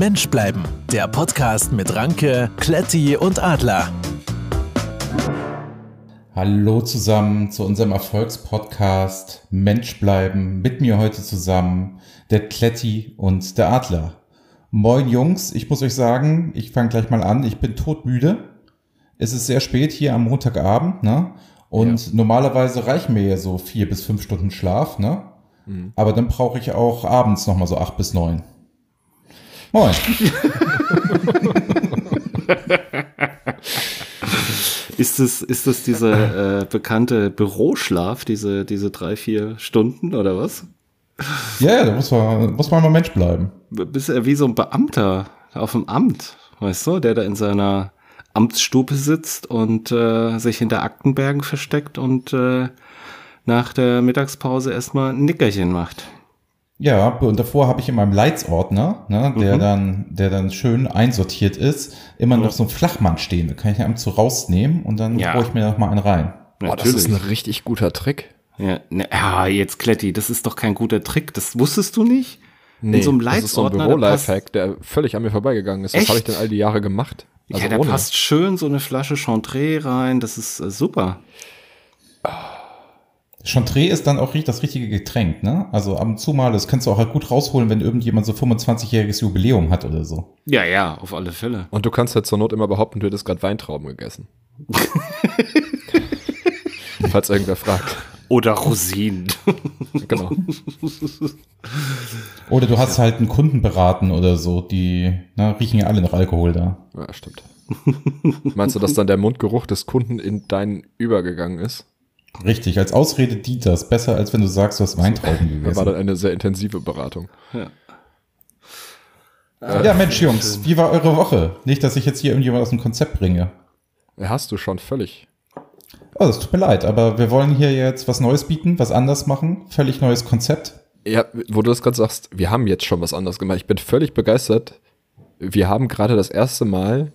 Mensch bleiben, der Podcast mit Ranke, Kletti und Adler. Hallo zusammen zu unserem Erfolgspodcast Mensch bleiben. Mit mir heute zusammen der Kletti und der Adler. Moin Jungs, ich muss euch sagen, ich fange gleich mal an. Ich bin todmüde. Es ist sehr spät hier am Montagabend, ne? Und ja. normalerweise reichen mir ja so vier bis fünf Stunden Schlaf, ne? Mhm. Aber dann brauche ich auch abends nochmal so acht bis neun. Moin. ist das, ist das dieser äh, bekannte Büroschlaf, diese, diese drei, vier Stunden oder was? Ja, ja, da muss man, muss man mal Mensch bleiben. Bist ja wie so ein Beamter auf dem Amt, weißt du, der da in seiner Amtsstube sitzt und äh, sich hinter Aktenbergen versteckt und äh, nach der Mittagspause erstmal ein Nickerchen macht. Ja, und davor habe ich in meinem Leitsordner, ne, der mhm. dann, der dann schön einsortiert ist, immer mhm. noch so ein Flachmann stehen. Da kann ich einfach so rausnehmen und dann ja. ich mir noch mal einen rein. Boah, das ist ein richtig guter Trick. Ja, ne, ja, jetzt Kletti, das ist doch kein guter Trick. Das wusstest du nicht? Nee, in so einem Leitsordner. Das ist so ein Büro-Lifehack, der völlig an mir vorbeigegangen ist. Was habe ich denn all die Jahre gemacht? Also ja, da passt schön so eine Flasche Chantre rein. Das ist äh, super. Chantre ist dann auch das richtige Getränk, ne? Also ab und zu mal, das kannst du auch halt gut rausholen, wenn irgendjemand so 25-jähriges Jubiläum hat oder so. Ja, ja, auf alle Fälle. Und du kannst ja zur Not immer behaupten, du hättest gerade Weintrauben gegessen. Falls irgendwer fragt. Oder Rosinen. genau. Oder du hast halt einen Kunden beraten oder so, die na, riechen ja alle noch Alkohol da. Ja, stimmt. Meinst du, dass dann der Mundgeruch des Kunden in deinen übergegangen ist? Richtig, als Ausrede dient das. Besser, als wenn du sagst, du hast Weintrauben gegessen. Das war dann eine sehr intensive Beratung. Ja. Äh, ja, Mensch, Jungs, wie war eure Woche? Nicht, dass ich jetzt hier irgendjemand aus dem Konzept bringe. Hast du schon völlig. Oh, das tut mir leid, aber wir wollen hier jetzt was Neues bieten, was anders machen. Völlig neues Konzept. Ja, wo du das gerade sagst, wir haben jetzt schon was anderes gemacht. Ich bin völlig begeistert. Wir haben gerade das erste Mal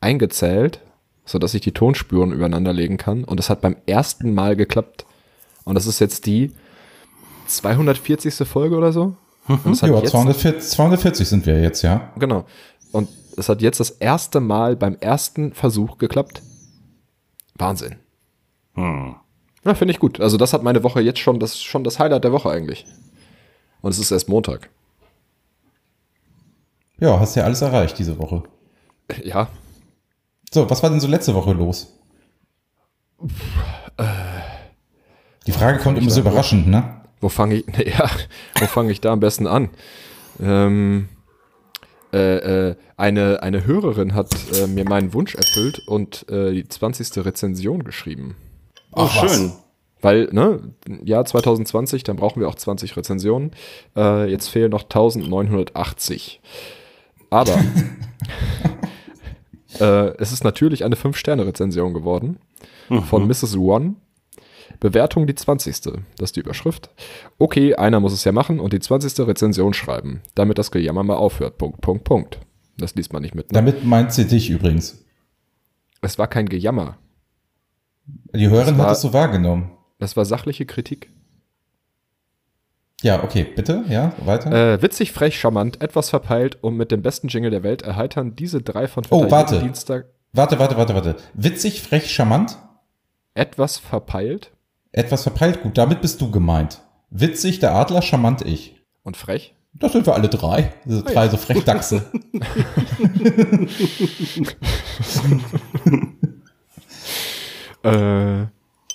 eingezählt, sodass ich die Tonspuren übereinander legen kann. Und das hat beim ersten Mal geklappt. Und das ist jetzt die 240. Folge oder so. Mhm. Ja, 240, 240 sind wir jetzt, ja. Genau. Und es hat jetzt das erste Mal beim ersten Versuch geklappt. Wahnsinn. Hm. Ja, finde ich gut. Also das hat meine Woche jetzt schon, das ist schon das Highlight der Woche eigentlich. Und es ist erst Montag. Ja, hast ja alles erreicht diese Woche. Ja. So, was war denn so letzte Woche los? Die Frage kommt immer so überraschend, ne? Wo fange ich, ja, wo fange ich da am besten an? Ähm, äh, äh, eine, eine Hörerin hat äh, mir meinen Wunsch erfüllt und äh, die 20. Rezension geschrieben. Oh, Ach, schön. Weil, ne, Jahr 2020, dann brauchen wir auch 20 Rezensionen. Äh, jetzt fehlen noch 1980. Aber äh, es ist natürlich eine 5-Sterne-Rezension geworden mhm. von Mrs. One. Bewertung die 20. Das ist die Überschrift. Okay, einer muss es ja machen und die 20. Rezension schreiben, damit das Gejammer mal aufhört. Punkt, Punkt, Punkt. Das liest man nicht mit. Ne? Damit meint sie dich übrigens. Es war kein Gejammer. Die Hörerin hat es so wahrgenommen. Das war sachliche Kritik. Ja, okay, bitte, ja, weiter. Äh, witzig, frech, charmant, etwas verpeilt und mit dem besten Jingle der Welt erheitern diese drei von Twitter oh, warte. Dienstag. Warte, warte, warte, warte. Witzig, frech, charmant? Etwas verpeilt? Etwas verpeilt, gut, damit bist du gemeint. Witzig, der Adler, charmant, ich. Und frech? Das sind wir alle drei. Diese drei oh ja. so Frechdachse. Äh,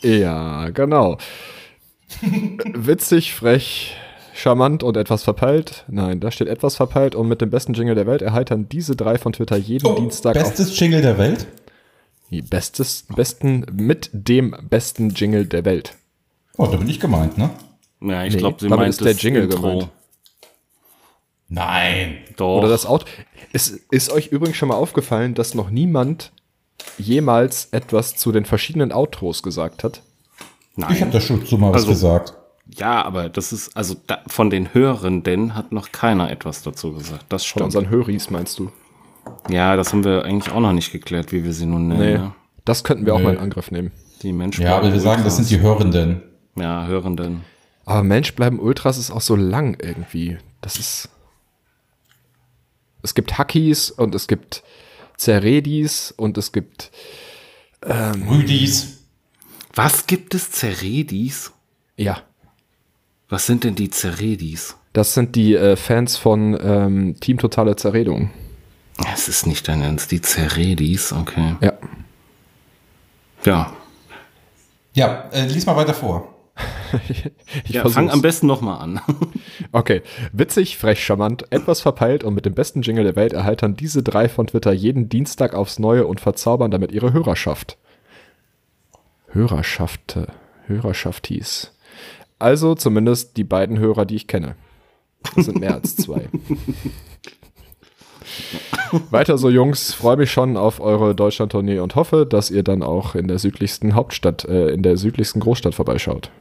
ja, genau. Witzig, frech, charmant und etwas verpeilt. Nein, da steht etwas verpeilt und mit dem besten Jingle der Welt erheitern diese drei von Twitter jeden oh, Dienstag. Bestes Jingle der Welt? Bestes, besten, mit dem besten Jingle der Welt. Oh, da bin ich gemeint, ne? Ja, ich nee, glaube, sie meint ist der Jingle Intro. gemeint. Nein. Doch. Oder das Auto. Es ist euch übrigens schon mal aufgefallen, dass noch niemand jemals etwas zu den verschiedenen Outros gesagt hat? Nein. Ich habe da schon zu mal also, was gesagt. Ja, aber das ist, also da, von den Hörenden hat noch keiner etwas dazu gesagt. Das stimmt. Von unseren Höris meinst du? Ja, das haben wir eigentlich auch noch nicht geklärt, wie wir sie nun nennen. Nee, ne? Das könnten wir nee. auch mal in Angriff nehmen. Die Menschen. Ja, aber wir sagen, das sind die Hörenden. Ja, Hörenden. Aber Mensch bleiben Ultras ist auch so lang irgendwie. Das ist. es gibt Hackies und es gibt Zeredis und es gibt Rüdis. Was gibt es Zeredis? ja, Was sind denn die Zeredis? das sind die äh, Fans von ähm, Team Totale Zerredung. Es ist nicht dein Ernst, die Zeredis, okay. Ja. Ja, Ja, äh, lies mal weiter vor. Ich ja fang am besten nochmal an. Okay. Witzig, frech, charmant, etwas verpeilt und mit dem besten Jingle der Welt erheitern diese drei von Twitter jeden Dienstag aufs Neue und verzaubern damit ihre Hörerschaft. Hörerschaft, Hörerschaft hieß. Also zumindest die beiden Hörer, die ich kenne. Das sind mehr als zwei. Weiter so, Jungs. Freue mich schon auf eure Deutschland-Tournee und hoffe, dass ihr dann auch in der südlichsten Hauptstadt, äh, in der südlichsten Großstadt vorbeischaut.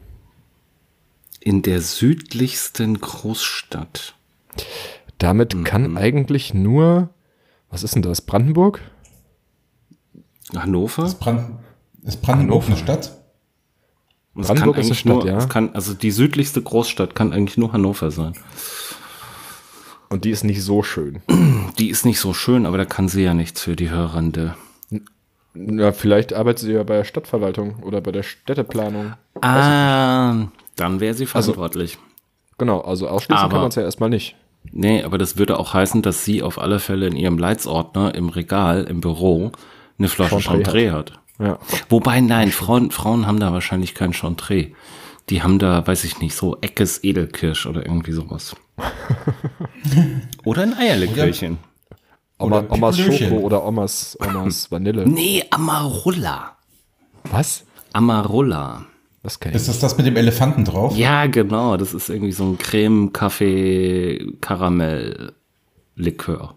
In der südlichsten Großstadt. Damit kann eigentlich nur, was ist denn das, Brandenburg? Hannover? Ist, Brand ist Brandenburg eine Stadt? Brandenburg ist eine Stadt, nur, ja. es kann, also die südlichste Großstadt kann eigentlich nur Hannover sein. Und die ist nicht so schön. Die ist nicht so schön, aber da kann sie ja nichts für die Hörende. Ja, vielleicht arbeitet sie ja bei der Stadtverwaltung oder bei der Städteplanung. Ah, dann wäre sie verantwortlich. Genau, also ausschließen Aber- kann man es ja erstmal nicht. Nee, aber das würde auch heißen, dass sie auf alle Fälle in ihrem Leitsordner im Regal, im Büro, eine Flasche Chantre Chantre hat. Ja. Wobei, nein, Frauen, Frauen haben da wahrscheinlich kein Chantre. Die haben da, weiß ich nicht, so Eckes Edelkirsch oder irgendwie sowas. oder ein Eierlikörchen. Oma, Oder Omas. Schoko oder Omas, Omas Vanille. Nee, Amarula. Was? Amarula. Das kenne ich. Ist das das mit dem Elefanten drauf? Ja, genau. Das ist irgendwie so ein Creme, Kaffee, Karamell, Likör.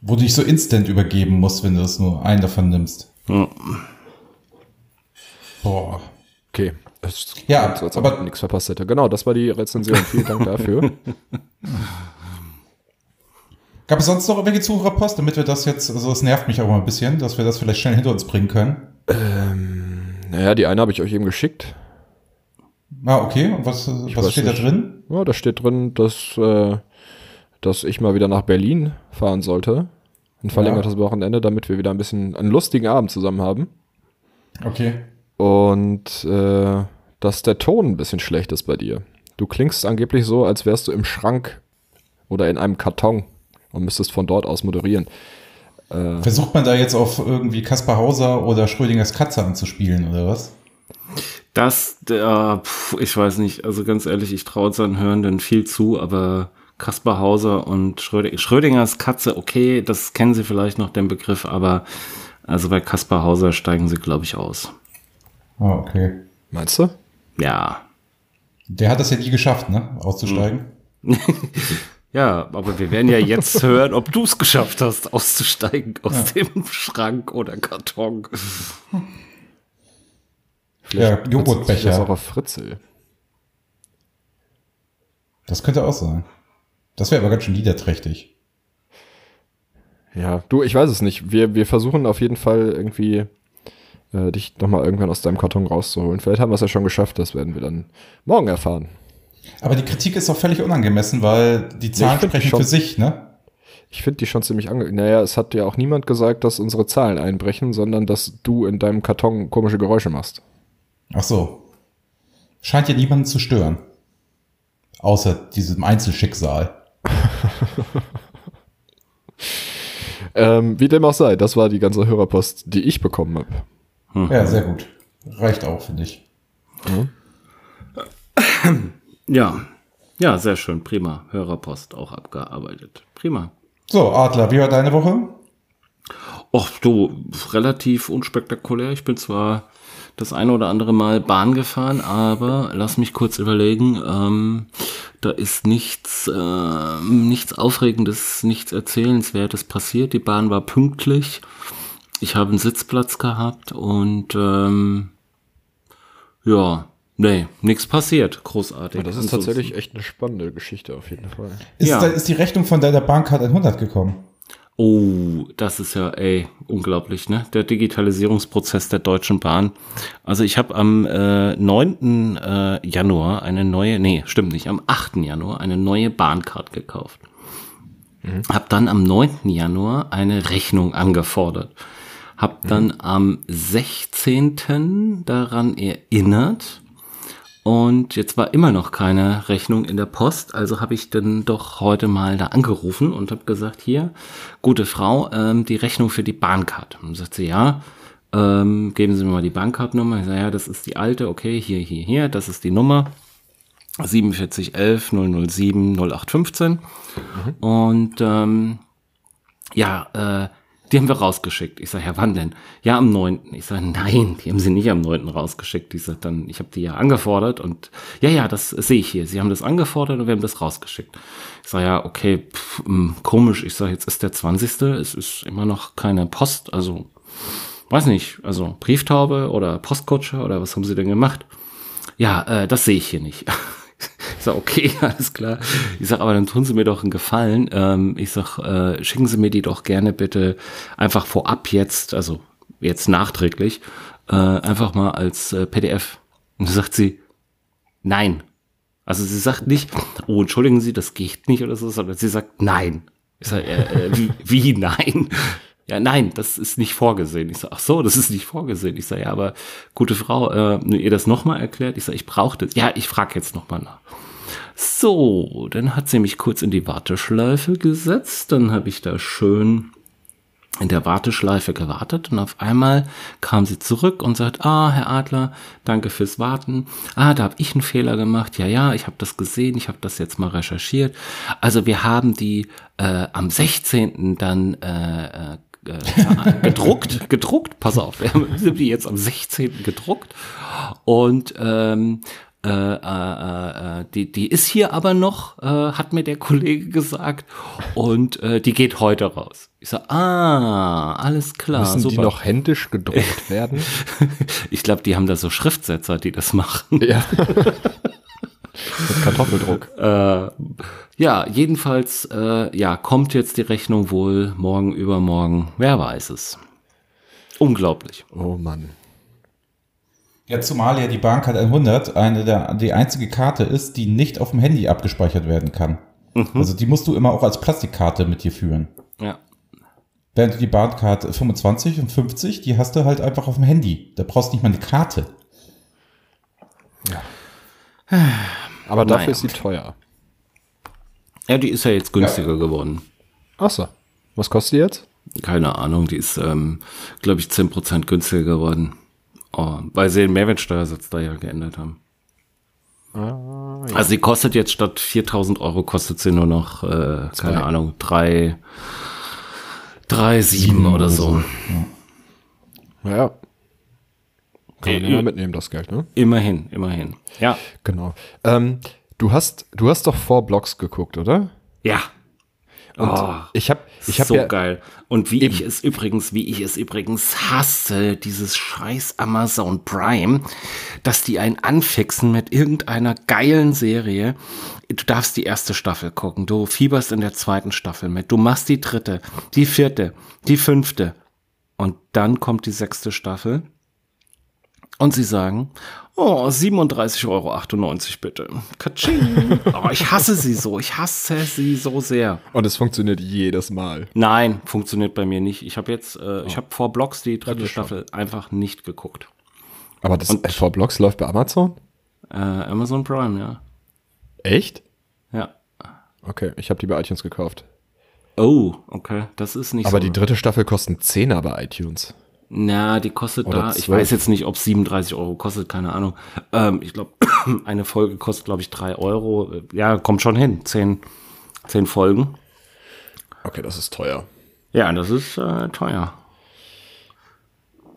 Wo du dich so instant übergeben musst, wenn du das nur einen davon nimmst. Hm. Boah. Okay. Es Ja, so, als ob aber- ich nichts verpasst hätte. Genau, das war die Rezension. Vielen Dank dafür. Gab es sonst noch irgendwelche Zuhörerpost, damit wir das jetzt, also es nervt mich auch mal ein bisschen, dass wir das vielleicht schnell hinter uns bringen können? naja, die eine habe ich euch eben geschickt. Ah, okay. Und was, was steht nicht. da drin? Ja, da steht drin, dass, äh, dass ich mal wieder nach Berlin fahren sollte. Ein verlängertes Wochenende, damit wir wieder ein bisschen einen lustigen Abend zusammen haben. Okay. Und äh, dass der Ton ein bisschen schlecht ist bei dir. Du klingst angeblich so, als wärst du im Schrank oder in einem Karton und müsstest von dort aus moderieren. Versucht man da jetzt auf irgendwie Kaspar Hauser oder Schrödingers Katze anzuspielen oder was? Das, der, pf, ich weiß nicht, also ganz ehrlich, ich traue seinen Hörenden viel zu, aber Kaspar Hauser und Schrödinger, Schrödingers Katze, okay, das kennen Sie vielleicht noch den Begriff, aber also bei Kaspar Hauser steigen Sie, glaube ich, aus. Ah, okay. Meinst du? Ja. Der hat das ja nie geschafft, ne? Auszusteigen. Ja, aber wir werden ja jetzt hören, ob du es geschafft hast, auszusteigen aus dem Schrank oder Karton. Ja, bezieht sich Joghurtbecher. Das auch auf Fritzel. Das könnte auch sein. Das wäre aber ganz schön niederträchtig. Ja, du, ich weiß es nicht. Wir, wir versuchen auf jeden Fall irgendwie äh, dich nochmal irgendwann aus deinem Karton rauszuholen. Vielleicht haben wir es ja schon geschafft, das werden wir dann morgen erfahren. Aber die Kritik ist auch völlig unangemessen, weil die Zahlen find sprechen schon. für sich, ne? Ich finde die schon ziemlich ange... Naja, es hat ja auch niemand gesagt, dass unsere Zahlen einbrechen, sondern dass du in deinem Karton komische Geräusche machst. Ach so. Scheint ja niemanden zu stören. Außer diesem Einzelschicksal. Ähm, wie dem auch sei, das war die ganze Hörerpost, die ich bekommen habe. Ja, sehr gut. Reicht auch, finde ich. Ja. Ja, sehr schön. Prima. Hörerpost auch abgearbeitet. Prima. So, Adler, wie war deine Woche? Och, du, relativ unspektakulär. Ich bin zwar das eine oder andere Mal Bahn gefahren, aber lass mich kurz überlegen. Ähm, da ist nichts, äh, nichts Aufregendes, nichts Erzählenswertes passiert. Die Bahn war pünktlich. Ich habe einen Sitzplatz gehabt und ähm, ja, nee, nichts passiert. Großartig. Das ist Ansonsten- tatsächlich echt eine spannende Geschichte auf jeden Fall. Ist, Ja. da, ist die Rechnung von deiner Bahncard 100 gekommen? Oh, das ist ja, ey, unglaublich, ne? Der Digitalisierungsprozess der Deutschen Bahn. Also ich habe am äh, 9. Äh, Januar eine neue, nee, stimmt nicht, am 8. Januar eine neue Bahncard gekauft. Mhm. Habe dann am 9. Januar eine Rechnung angefordert. Hab dann am 16. daran erinnert. Und jetzt war immer noch keine Rechnung in der Post, also habe ich dann doch heute mal da angerufen und habe gesagt, hier, gute Frau, ähm, die Rechnung für die Bahncard. Und sagt sie, ja, ähm, geben Sie mir mal die Bankkartennummer. Ich sage, ja, das ist die alte, okay, hier, hier, hier, das ist die Nummer. 4711 007 0815. Mhm. Und ähm, ja, äh, die haben wir rausgeschickt. Ich sage, ja, wann denn? Ja, am 9. Ich sage, nein, die haben sie nicht am 9. rausgeschickt. Ich sage dann, ich habe die ja angefordert und ja, ja, das sehe ich hier. Sie haben das angefordert und wir haben das rausgeschickt. Ich sage, ja, okay, pff, hm, komisch. Ich sage, jetzt ist der 20. Es ist immer noch keine Post, also weiß nicht, also Brieftaube oder Postkutsche oder was haben sie denn gemacht? Ja, äh, das sehe ich hier nicht. Ich sag, okay, alles klar. Ich sag, aber dann tun Sie mir doch einen Gefallen. Ähm, ich sag, äh, schicken Sie mir die doch gerne bitte einfach vorab jetzt, also jetzt nachträglich, äh, einfach mal als äh, PDF. Und dann sagt sie, nein. Also sie sagt nicht, oh, entschuldigen Sie, das geht nicht oder so, sondern sie sagt, nein. Ich sag, wie, wie nein? Ja, nein, das ist nicht vorgesehen. Ich sage, ach so, das ist nicht vorgesehen. Ich sage, ja, aber gute Frau, äh, ihr das nochmal erklärt? Ich sage, ich brauche das. Ja, ich frage jetzt nochmal nach. So, dann hat sie mich kurz in die Warteschleife gesetzt. Dann habe ich da schön in der Warteschleife gewartet und auf einmal kam sie zurück und sagt, ah, Herr Adler, danke fürs Warten. Ah, da habe ich einen Fehler gemacht. Ja, ja, ich habe das gesehen, ich habe das jetzt mal recherchiert. Also wir haben die äh, am 16. dann äh, äh gedruckt, gedruckt, pass auf, wir haben die jetzt am 16. gedruckt und ähm, äh, äh, äh, die, die ist hier aber noch, äh, hat mir der Kollege gesagt, und äh, die geht heute raus. Ich sag, ah, alles klar. Müssen super. die noch händisch gedruckt werden? ich glaube, die haben da so Schriftsetzer, die das machen. Ja. Mit Kartoffeldruck. Äh, ja, jedenfalls, äh, ja, kommt jetzt die Rechnung wohl morgen, übermorgen. Wer weiß es. Unglaublich. Oh Mann. Ja, zumal ja die Bahncard 100 eine der, die einzige Karte ist, die nicht auf dem Handy abgespeichert werden kann. Mhm. Also die musst du immer auch als Plastikkarte mit dir führen. Ja. Während du die Bahncard 25 und 50, die hast du halt einfach auf dem Handy. Da brauchst du nicht mal eine Karte. Ja. Aber dafür naja. ist sie teuer. Ja, die ist ja jetzt günstiger ja. geworden. Achso. Was kostet die jetzt? Keine Ahnung, die ist, ähm, glaube ich, 10% günstiger geworden. Oh, weil sie den Mehrwertsteuersatz da ja geändert haben. Ah, ja. Also sie kostet jetzt statt 4000 Euro, kostet sie nur noch, äh, keine Ahnung, drei, drei, sieben oder so. Ja. ja. Kann man immer mitnehmen, das Geld, ne? Immerhin, immerhin. Ja. Genau. Ähm, du hast, du hast doch vor Blogs geguckt, oder? Ja. Und oh, ich habe ich hab so ja, geil. Und wie ich es übrigens, wie ich es übrigens hasse, dieses scheiß Amazon Prime, dass die einen anfixen mit irgendeiner geilen Serie. Du darfst die erste Staffel gucken, du fieberst in der zweiten Staffel mit, du machst die dritte, die vierte, die fünfte. Und dann kommt die sechste Staffel und sie sagen, oh, 37,98 Euro bitte. Katsching. Oh, ich hasse sie so. Ich hasse sie so sehr. Und es funktioniert jedes Mal. Nein, funktioniert bei mir nicht. Ich habe jetzt, äh, oh. ich habe vor Blocks die dritte Staffel einfach nicht geguckt. Aber das Und, vor Blocks läuft bei Amazon? Äh, Amazon Prime, ja. Echt? Ja. Okay, ich habe die bei iTunes gekauft. Oh, okay. Das ist nicht Aber so. die dritte Staffel kostet 10er bei iTunes. Na, die kostet Oder da, 12. ich weiß jetzt nicht, ob 37 Euro kostet, keine Ahnung. Ähm, ich glaube, eine Folge kostet, glaube ich, drei Euro. Ja, kommt schon hin. Zehn, zehn Folgen. Okay, das ist teuer. Ja, das ist äh, teuer.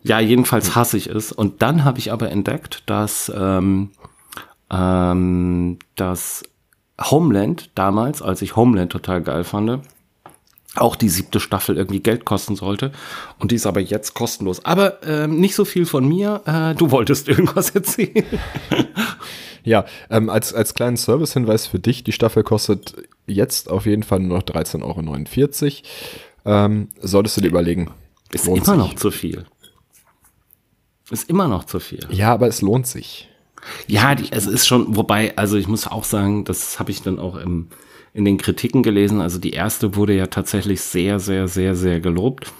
Ja, jedenfalls hasse ich es. Und dann habe ich aber entdeckt, dass, ähm, ähm, dass Homeland damals, als ich Homeland total geil fand, auch die siebte Staffel irgendwie Geld kosten sollte. Und die ist aber jetzt kostenlos. Aber ähm, nicht so viel von mir. Äh, du wolltest irgendwas erzählen. ja, ähm, als, als kleinen Servicehinweis für dich, die Staffel kostet jetzt auf jeden Fall nur noch 13,49 Euro. Ähm, solltest du dir überlegen. Ist immer sich. noch zu viel. Ist immer noch zu viel. Ja, aber es lohnt sich. Ja, die, es ist schon, wobei, also ich muss auch sagen, das habe ich dann auch im, in den Kritiken gelesen. Also die erste wurde ja tatsächlich sehr, sehr, sehr, sehr gelobt.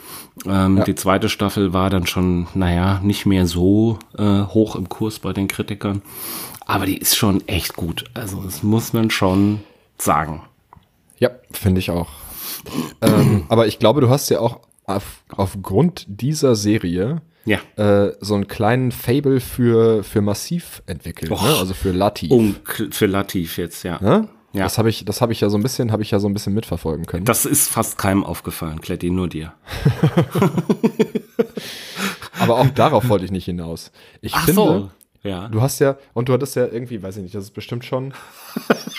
Ähm, Ja. Die zweite Staffel war dann schon, naja, nicht mehr so äh, hoch im Kurs bei den Kritikern. Aber die ist schon echt gut. Also das muss man schon sagen. Ja, finde ich auch. ähm, aber ich glaube, du hast ja auch auf, aufgrund dieser Serie Ja. äh, so einen kleinen Fable für, für Massiv entwickelt, Och. ne? also für Latif. Um für Latif jetzt, ja. Ne? Ja. Das habe ich, das habe ich ja so ein bisschen, habe ich ja so ein bisschen mitverfolgen können. Das ist fast keinem aufgefallen, Kletti, nur dir. Aber auch darauf wollte ich nicht hinaus. Ich finde, Ja. du hast ja, und du hattest ja irgendwie, weiß ich nicht, das ist bestimmt schon.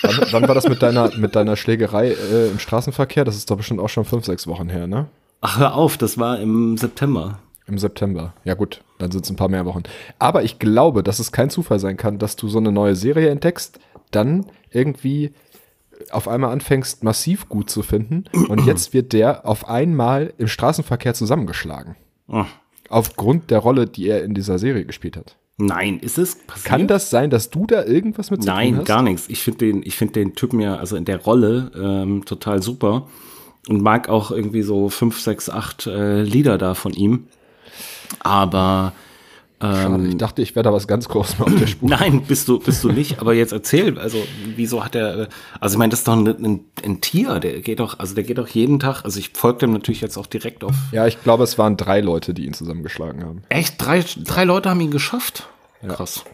wann, wann war das mit deiner, mit deiner Schlägerei äh, im Straßenverkehr? Das ist doch bestimmt auch schon fünf, sechs Wochen her, ne? Ach, hör auf, das war im September. Im September. Ja gut, dann sind es ein paar mehr Wochen. Aber ich glaube, dass es kein Zufall sein kann, dass du so eine neue Serie entdeckst, dann irgendwie auf einmal anfängst, massiv gut zu finden und jetzt wird der auf einmal im Straßenverkehr zusammengeschlagen. Oh. Aufgrund der Rolle, die er in dieser Serie gespielt hat. Nein, ist es passiert? Kann das sein, dass du da irgendwas mit zu tun Nein, hast? gar nichts. Ich finde den, ich finde den Typen ja, also in der Rolle ähm, total super und mag auch irgendwie so fünf, sechs, acht äh, Lieder da von ihm. Aber Schade, ich dachte, ich wäre da was ganz Großes auf der Spur. nein, bist du, bist du nicht. Aber jetzt erzähl, also wieso hat er? Also ich meine, das ist doch ein, ein, ein Tier. Der geht doch, also der geht doch jeden Tag. Also ich folge dem natürlich jetzt auch direkt auf. Ja, ich glaube, es waren drei Leute, die ihn zusammengeschlagen haben. Echt drei, drei Leute haben ihn geschafft. Krass.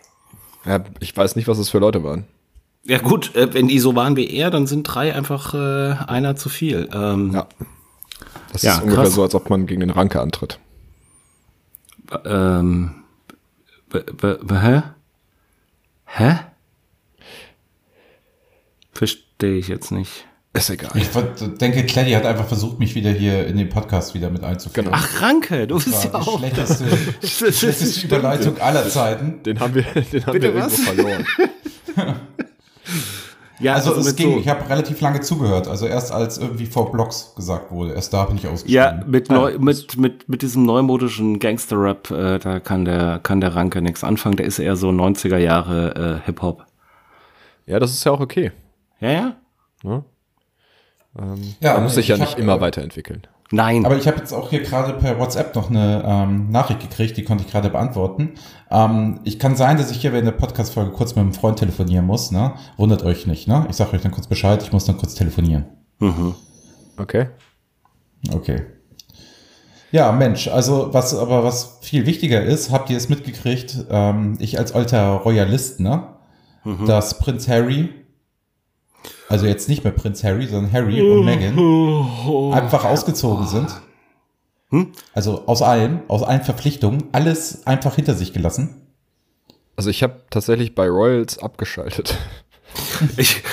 Ja, ich weiß nicht, was es für Leute waren. Ja gut, äh, wenn die so waren wie er, dann sind drei einfach äh, einer zu viel. Ähm, Ja. Das Ja, ist ungefähr krass. so, als ob man gegen den Ranke antritt. Ähm, hä? Hä? Verstehe ich jetzt nicht. Ist egal. Ich denke, Claddy hat einfach versucht, mich wieder hier in den Podcast wieder mit einzuführen. Genau. Ach, Ranke, du bist ja war die auch. schlechteste, schlechteste Überleitung aller Zeiten. Den haben wir, den haben Bitte wir was? irgendwo verloren. Ja, Also, es mit ging, so- ich habe relativ lange zugehört. Also erst als irgendwie vor Blocks gesagt wurde. Erst da bin ich ausgestiegen. Ja, mit, neu, mit, mit, mit diesem neumodischen Gangster-Rap, äh, da kann der, kann der Ranke nichts anfangen. Der ist eher so 90er Jahre äh, Hip-Hop. Ja, das ist ja auch okay. Ja, ja? Ne? Ähm, Ja, man muss sich ja ich nicht hab, immer äh, weiterentwickeln. Nein. Aber ich habe jetzt auch hier gerade per WhatsApp noch eine ähm, Nachricht gekriegt, die konnte ich gerade beantworten. Ähm, ich kann sein, dass ich hier während der Podcast-Folge kurz mit einem Freund telefonieren muss. Ne? Wundert euch nicht. Ne? Ich sage euch dann kurz Bescheid, ich muss dann kurz telefonieren. mhm. Okay. Okay. Ja, Mensch, also was aber was viel wichtiger ist, habt ihr es mitgekriegt, ähm, ich als alter Royalist, ne? Dass Prinz Harry, also jetzt nicht mehr Prinz Harry, sondern Harry und Meghan einfach ausgezogen sind. Also aus allem, aus allen Verpflichtungen, alles einfach hinter sich gelassen. Also ich habe tatsächlich bei Royals abgeschaltet. Ich,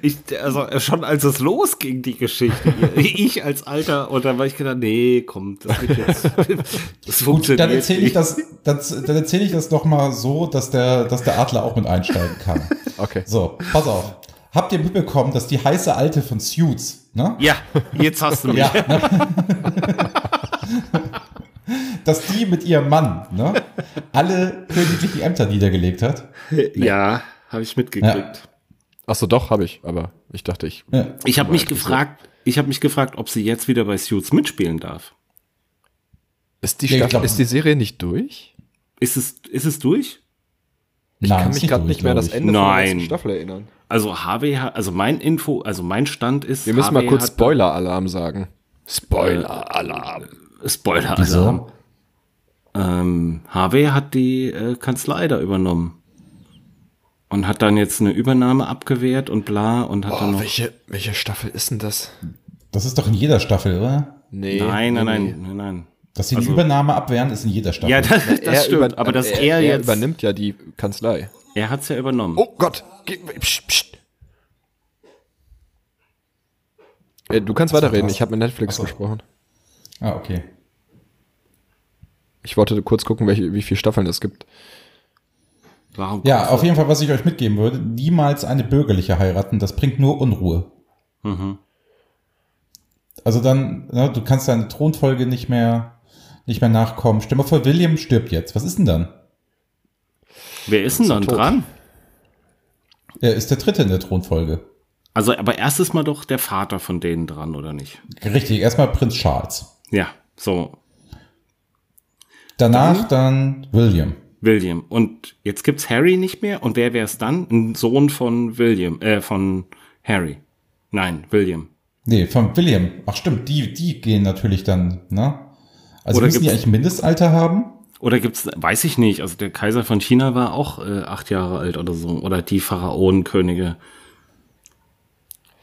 ich, also schon als es losging, die Geschichte, ich als Alter, und dann war ich gedacht, nee, komm, das wird jetzt, das Gut, funktioniert dann erzähle ich nicht. das, das dann erzähle ich das doch mal so, dass der, dass der Adler auch mit einsteigen kann. Okay. So, pass auf. Habt ihr mitbekommen, dass die heiße Alte von Suits, ne? Ja, jetzt hast du mich. Ja. Ne? dass die mit ihrem Mann, ne? Alle königlichen Ämter niedergelegt hat. Ja, habe ich mitgekriegt. Achso, doch, habe ich, aber ich dachte, ich. Ich Ja. habe mich gefragt, ich habe mich gefragt, ob sie jetzt wieder bei Suits mitspielen darf. Ist die, Ja, ich Staffel, ist die Serie nicht durch? Ist es, ist es durch? Ich Nein, kann mich gerade durch, nicht mehr an das ich. Ende von der Nein. letzten Staffel erinnern. Also HW, hat- also mein Info, also mein Stand ist. Wir müssen HW mal kurz Spoiler-Alarm sagen. Spoiler-Alarm. Spoiler-Alarm. Ähm, HW hat die äh, Kanzlei da übernommen. Und hat dann jetzt eine Übernahme abgewehrt und bla und hat dann Oh, noch. welche, welche Staffel ist denn das? Das ist doch in jeder Staffel, oder? Nee. nein, nein, nee, nein, nein, nein. Dass sie Also- die Übernahme abwehren, ist in jeder Staffel. Ja, das, das Er stimmt. über- aber dass er, er, er jetzt. übernimmt ja die Kanzlei. Er hat's ja übernommen. Oh Gott! Psst, psst. Äh, Du kannst weiterreden, ich habe mit Netflix so. gesprochen. Ah, okay. Ich wollte kurz gucken, welche, wie viele Staffeln es gibt. Warum? Ja, auf jeden Fall, was ich euch mitgeben würde, niemals eine bürgerliche heiraten, das bringt nur Unruhe. Mhm. Also dann, ne, du kannst deine Thronfolge nicht mehr, nicht mehr nachkommen. Stell mal vor, William stirbt jetzt. Was ist denn dann? Wer ist denn dann tot. dran? Er ist der Dritte in der Thronfolge. Also, aber erstes Mal doch der Vater von denen dran, oder nicht? Richtig, erstmal Prinz Charles. Ja, so, Danach dann William. William. Und jetzt gibt's Harry nicht mehr. Und wer wäre es dann? Ein Sohn von William, äh, von Harry. Nein, William. Nee, von William. Ach stimmt, die, die gehen natürlich dann, ne? Also Oder müssen die eigentlich ein Mindestalter haben? Oder gibt's, weiß ich nicht. Also der Kaiser von China war auch äh, acht Jahre alt oder so. Oder die Pharaonenkönige.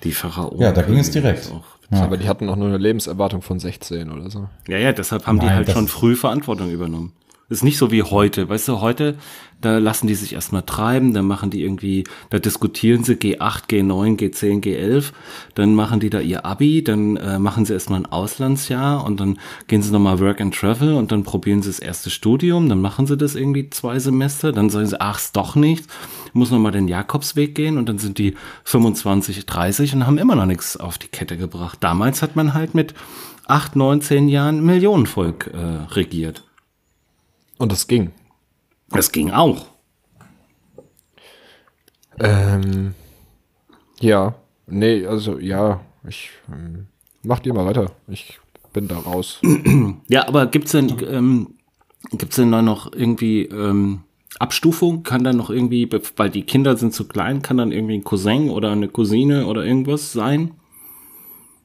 Die Pharaonen. Ja, da ging es direkt. Ja. Aber die hatten auch nur eine Lebenserwartung von 16 oder so. Ja, ja, deshalb haben die Nein, halt das- schon früh Verantwortung übernommen. Ist nicht so wie heute. Weißt du, heute, da lassen die sich erstmal treiben, dann machen die irgendwie, da diskutieren sie G8, G9, G10, G11, dann machen die da ihr Abi, dann äh, machen sie erstmal ein Auslandsjahr und dann gehen sie nochmal Work and Travel und dann probieren sie das erste Studium, dann machen sie das irgendwie zwei Semester, dann sagen sie, ach, ist doch nicht, muss nochmal den Jakobsweg gehen und dann sind die 25, 30 und haben immer noch nichts auf die Kette gebracht. Damals hat man halt mit 8, 9, 10 Jahren Millionenvolk äh, regiert. Und das ging. Das ging auch. Ähm, ja, nee, also ja, ich ähm, mach dir mal weiter. Ich bin da raus. Ja, aber gibt's denn, ähm, gibt's denn da noch irgendwie ähm, Abstufung? Kann dann noch irgendwie, weil die Kinder sind zu klein, kann dann irgendwie ein Cousin oder eine Cousine oder irgendwas sein?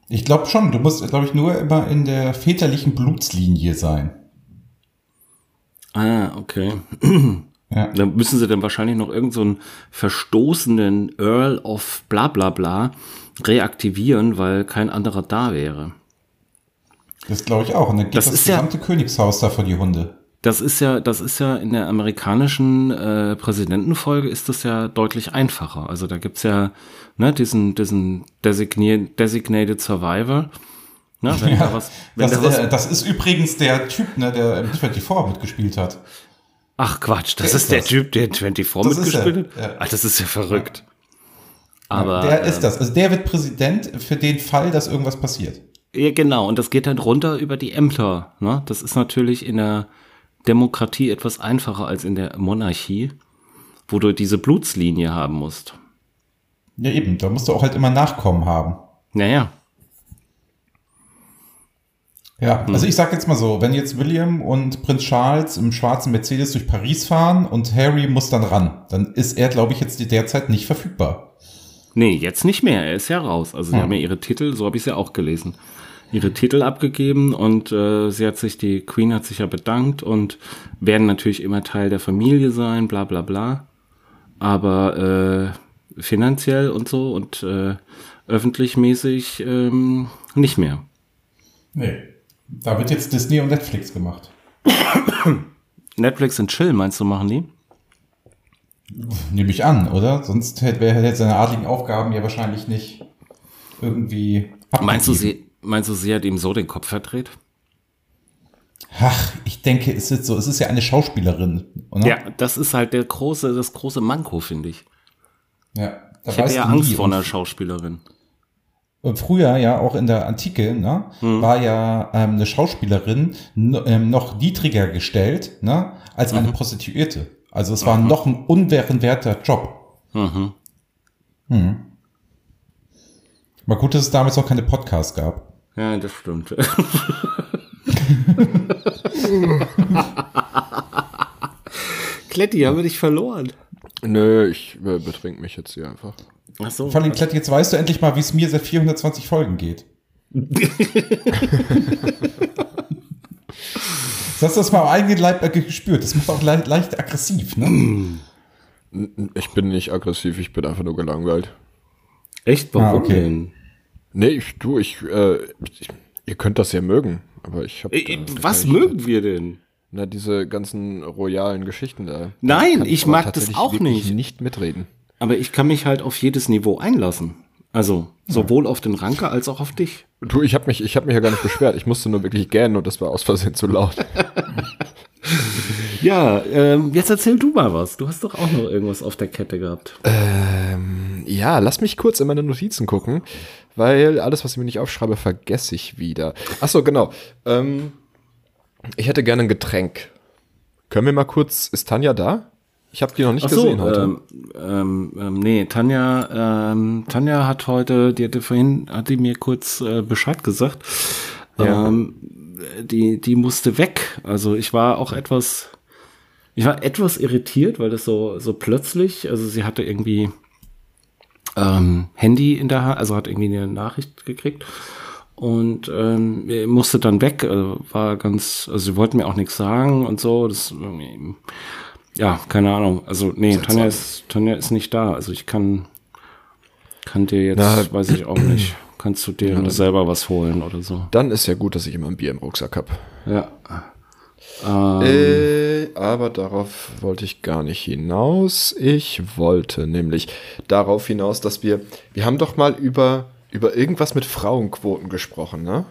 Ich glaube schon, du musst, glaube ich, nur immer in der väterlichen Blutslinie sein. Ah, okay. Ja. Dann müssen sie dann wahrscheinlich noch irgendeinen so einen verstoßenen Earl of bla bla bla reaktivieren, weil kein anderer da wäre. Das glaube ich auch. Und dann geht Das das, ist ja- gesamte Königshaus da vor die Hunde. Das ist ja, das ist ja in der amerikanischen äh, Präsidentenfolge ist das ja deutlich einfacher. Also da gibt's ja ne, diesen, diesen designier- Designated Survivor. Ne, wenn da was, wenn Das, da was, äh, das ist übrigens der Typ, ne, der im 24 mitgespielt hat. ach Quatsch, das Wer ist ist der das? Typ, der 24 Das mitgespielt hat. ja. Ach, das ist ja verrückt. Aber der ist das. Also der wird Präsident für den Fall, dass irgendwas passiert. Ja, genau. Und das geht dann runter über die Ämter. Ne? Das ist natürlich in der Demokratie etwas einfacher als in der Monarchie, wo du diese Blutslinie haben musst. Ja, eben. Da musst du auch halt immer Nachkommen haben. Naja. Ja, Hm. also ich sag jetzt mal so, wenn jetzt William und Prinz Charles im schwarzen Mercedes durch Paris fahren und Harry muss dann ran, dann ist er, glaube ich, jetzt derzeit nicht verfügbar. Nee, jetzt nicht mehr. Er ist ja raus. Also sie Hm. haben ja ihre Titel, so habe ich es ja auch gelesen, ihre Titel abgegeben und äh, sie hat sich, die Queen hat sich ja bedankt und werden natürlich immer Teil der Familie sein, bla bla bla. Aber äh, finanziell und so und äh, öffentlich-mäßig ähm, nicht mehr. Nee. Da wird jetzt Disney und Netflix gemacht. Netflix und Chill, meinst du, machen die? Nehme ich an, oder? Sonst hätte er hätte seine adligen Aufgaben ja wahrscheinlich nicht irgendwie Meinst du, sie, meinst du, sie hat ihm so den Kopf verdreht? Ach, ich denke, es ist so, es ist ja eine Schauspielerin, oder? Ja, das ist halt der große, das große Manko, finde ich. ja da Ich hätte ja Angst vor einer Schauspielerin. Früher ja auch in der Antike ne, Hm. war ja ähm, eine Schauspielerin ähm, noch niedriger gestellt ne, als Mhm. eine Prostituierte. Also es war noch ein unwehrenwerter Job. Mhm. Hm. Mal gut, dass es damals noch keine Podcasts gab. Ja, das stimmt. Kletti, haben wir dich verloren. Nö, ich äh, betrink mich jetzt hier einfach. Ach so. Vor allem, Klett, jetzt weißt du endlich mal, wie es mir seit 420 Folgen geht. Jetzt hast du das mal am eigenen Leib äh, gespürt. Das macht auch leicht, leicht aggressiv, ne? Ich bin nicht aggressiv, ich bin einfach nur gelangweilt. Echt? Warum Ah, okay. denn? Nee, ich, du, ich, äh, ich, ihr könnt das ja mögen, aber ich hab Äh, da Was mögen wir denn? Na, diese ganzen royalen Geschichten da. Nein, ich mag das auch nicht. nicht mitreden. Aber ich kann mich halt auf jedes Niveau einlassen. Also sowohl auf den Ranker als auch auf dich. Du, ich habe mich, ich habe mich ja gar nicht beschwert. Ich musste nur wirklich gähnen und das war aus Versehen zu laut. Ja, ähm, jetzt erzähl du mal was. Du hast doch auch noch irgendwas auf der Kette gehabt. Ähm, ja, lass mich kurz in meine Notizen gucken, weil alles, was ich mir nicht aufschreibe, vergesse ich wieder. Ach so, genau. Ähm, ich hätte gerne ein Getränk. Können wir mal kurz, ist Tanja da? Ich habe die noch nicht so, gesehen heute. Ähm, ähm, ähm, nee, Tanja, ähm, Tanja hat heute, die hatte vorhin, hat die mir kurz äh, Bescheid gesagt. Ja. Ähm, die, die musste weg. Also ich war auch etwas, ich war etwas irritiert, weil das so, so plötzlich, also sie hatte irgendwie ähm, Handy in der Hand, also hat irgendwie eine Nachricht gekriegt und ähm, musste dann weg. Also war ganz, also sie wollten mir auch nichts sagen und so. Das ja, keine Ahnung. Also nee, Tanja ist, Tanja ist nicht da. Also ich kann, kann dir jetzt, Na, weiß ich auch nicht. Kannst du dir dann- selber was holen oder so? Dann ist ja gut, dass ich immer ein Bier im Rucksack habe. Ja. Ähm, Äh, aber darauf wollte ich gar nicht hinaus. Ich wollte nämlich darauf hinaus, dass wir, wir haben doch mal über, über irgendwas mit Frauenquoten gesprochen, ne?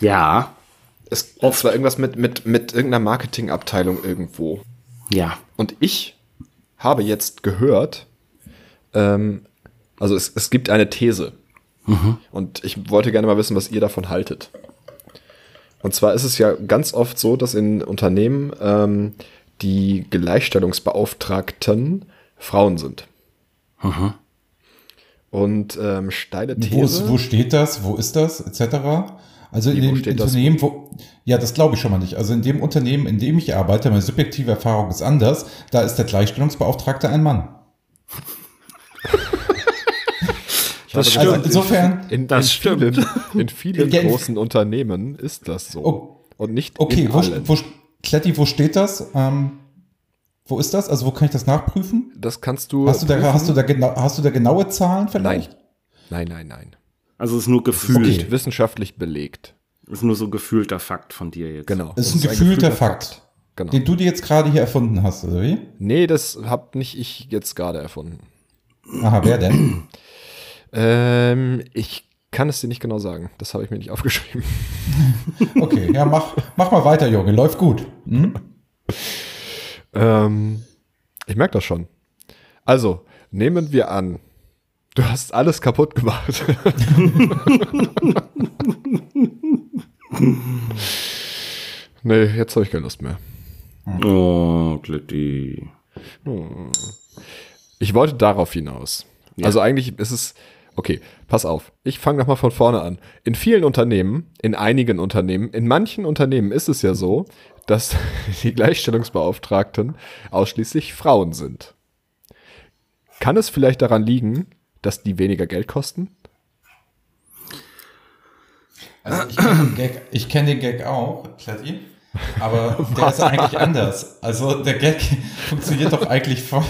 ja. Es, es war irgendwas mit, mit, mit irgendeiner Marketingabteilung irgendwo. Ja. Und ich habe jetzt gehört, ähm, also es, es gibt eine These. Und ich wollte gerne mal wissen, was ihr davon haltet. Und zwar ist es ja ganz oft so, dass in Unternehmen ähm, die Gleichstellungsbeauftragten Frauen sind. Und ähm, steile Wo, These. ist, wo steht das? Wo ist das? Etc. Also in wo dem? Unternehmen, wo, ja, das glaube ich schon mal nicht. Also in dem Unternehmen, in dem ich arbeite, meine subjektive Erfahrung ist anders. Da ist der Gleichstellungsbeauftragte ein Mann. das Also insofern, in, Das in stimmt. Vielen, in vielen Ja, in- großen Unternehmen ist das so. Oh. Und nicht okay, in wo, allen. wo, Kletti, wo steht das? Ähm, wo ist das? Also wo kann ich das nachprüfen? das kannst du. Hast du da, hast du da, genau, hast du da genaue Zahlen Nein. vielleicht? Nein, nein, nein. Also es ist nur Gefühl. Nicht wissenschaftlich belegt. Ist nur so ein gefühlter Fakt von dir jetzt. Genau. Das ist ein gefühlter Fakt. Genau. Den du dir jetzt gerade hier erfunden hast, oder wie? Nee, das hab nicht ich jetzt gerade erfunden. Aha, wer denn? Ähm, ich kann es dir nicht genau sagen. Das habe ich mir nicht aufgeschrieben. Okay, ja, mach, mach mal weiter, Junge. Läuft gut. Hm? Ähm, ich merke das schon. Also, nehmen wir an, du hast alles kaputt gemacht. nee, jetzt habe ich keine Lust mehr. Oh, Kletti. Ich wollte darauf hinaus. Also eigentlich ist es, okay, pass auf. Ich fange nochmal von vorne an. In vielen Unternehmen, in einigen Unternehmen, in manchen Unternehmen ist es ja so, dass die Gleichstellungsbeauftragten ausschließlich Frauen sind. Kann es vielleicht daran liegen, dass die weniger Geld kosten? Also ich kenne den, kenn den Gag auch, Kletti. Aber der ist eigentlich anders. Also der Gag funktioniert doch eigentlich fol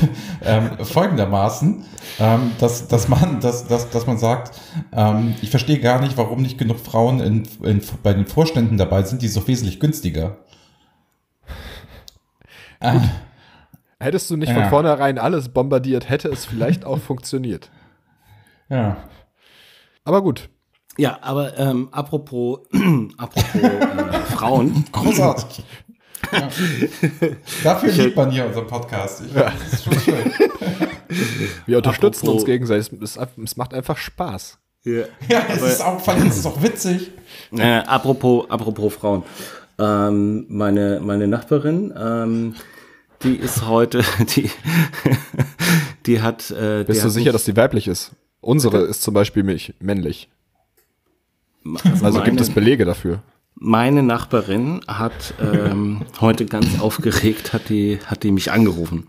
ähm, folgendermaßen, ähm, dass, dass, man, dass, dass, dass man sagt, ähm, ich verstehe gar nicht, warum nicht genug Frauen in, in, bei den Vorständen dabei sind, die so wesentlich günstiger. Ah, Hättest du nicht Ja. von vornherein alles bombardiert, hätte es vielleicht auch funktioniert. ja. Aber gut. Ja, aber ähm, apropos, apropos äh, Frauen. Großartig. Ja. Dafür liebt man hier unseren Podcast. Ich, Das ist schon schön. Wir unterstützen Apropos- uns gegenseitig. Es, es macht einfach Spaß. Ja. Ja, es ist auch, vor allem ist es auch witzig. Äh, apropos, apropos Frauen. Ähm, meine, meine Nachbarin, ähm, die ist heute, die, die hat. Äh, Bist die du hat sicher, dass die weiblich ist? Unsere ist zum Beispiel mich, männlich. Also meine, gibt es Belege dafür. Meine Nachbarin hat ähm, heute ganz aufgeregt, hat die, hat die mich angerufen.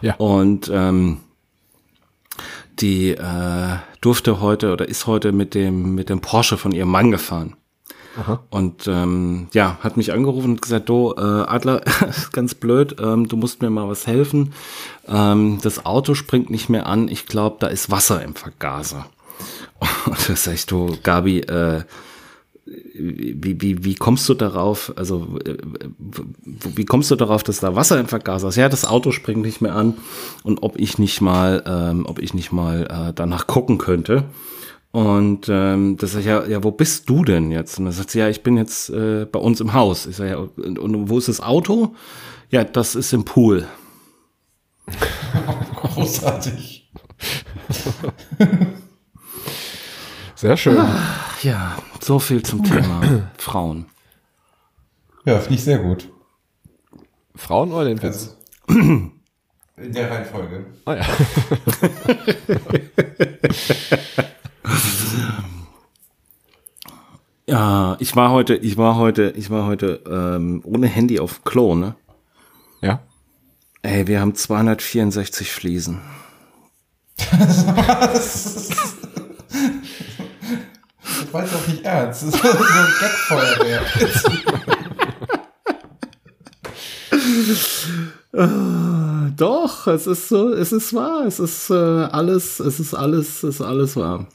Ja. Und ähm, die äh, durfte heute oder ist heute mit dem, mit dem Porsche von ihrem Mann gefahren. Und ähm, ja, hat mich angerufen und gesagt, du, äh, Adler, ist ganz blöd, ähm, du musst mir mal was helfen. Ähm, das Auto springt nicht mehr an, ich glaube, da ist Wasser im Vergaser. Und da sag ich, du, Gabi, äh, wie, wie, wie kommst du darauf, also äh, wie kommst du darauf, dass da Wasser im Vergaser ist? Ja, das Auto springt nicht mehr an und ob ich nicht mal, ähm, ob ich nicht mal äh, danach gucken könnte. Und ähm, das sag ich, ja, ja, wo bist du denn jetzt? Und dann sagt sie, ja, ich bin jetzt äh, bei uns im Haus. Ich sage, ja, und, und wo ist das Auto? Ja, das ist im Pool. Großartig. Sehr schön. Ja, so viel zum Thema Frauen. Ja, finde ich sehr gut. Frauen oder den Witz? In der Reihenfolge. Ah ja. Ja, ich war heute, ich war heute, ich war heute ähm, ohne Handy auf Klo, ne? Ja. Ey, wir haben 264 Fliesen. Das war doch nicht ernst. Das ist so ein Gagfeuerwehr. Doch, es ist so, es ist wahr, es ist äh, alles, es ist alles, es ist alles wahr.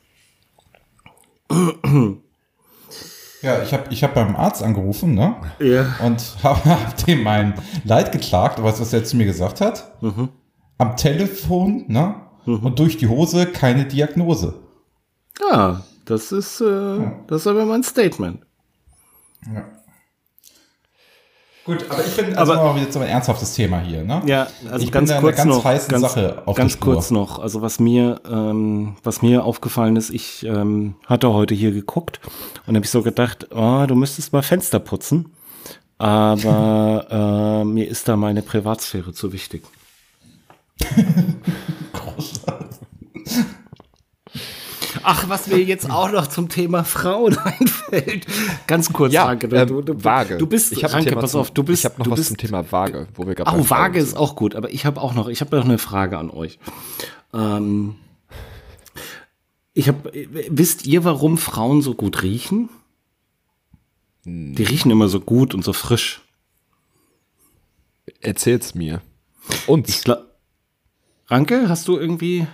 Ja, ich habe ich hab beim Arzt angerufen, ne? Ja. Und habe hab dem mein Leid geklagt. Weißt du, was er zu mir gesagt hat? Am Telefon, ne? Und durch die Hose keine Diagnose. Ja, das ist, äh, das ist aber mein Statement. Ja. Gut, aber ich bin also Aber- wieder so ein ernsthaftes Thema hier, ne? Ja, also Ich ganz bin kurz ganz noch, heißen ganz, Sache auf ganz kurz noch. Also was mir, ähm, was mir aufgefallen ist, ich ähm, hatte heute hier geguckt und habe ich so gedacht, oh, du müsstest mal Fenster putzen, aber äh, mir ist da meine Privatsphäre zu wichtig. Ach, was mir jetzt auch noch zum Thema Frauen einfällt. Ganz kurz, Ja, Ranke, ähm, du, du, Waage. Du bist, ich hab Ranke, pass zum- auf, du bist, Ich habe noch du was bist, zum Thema Waage, wo wir gerade Oh, Waage ist sind. auch gut, aber ich habe auch noch, ich habe noch eine Frage an euch. Ähm, ich habe, wisst ihr, warum Frauen so gut riechen? Die riechen immer so gut und so frisch. Erzähl's mir. Uns. Ich glaub, Ranke, hast du irgendwie?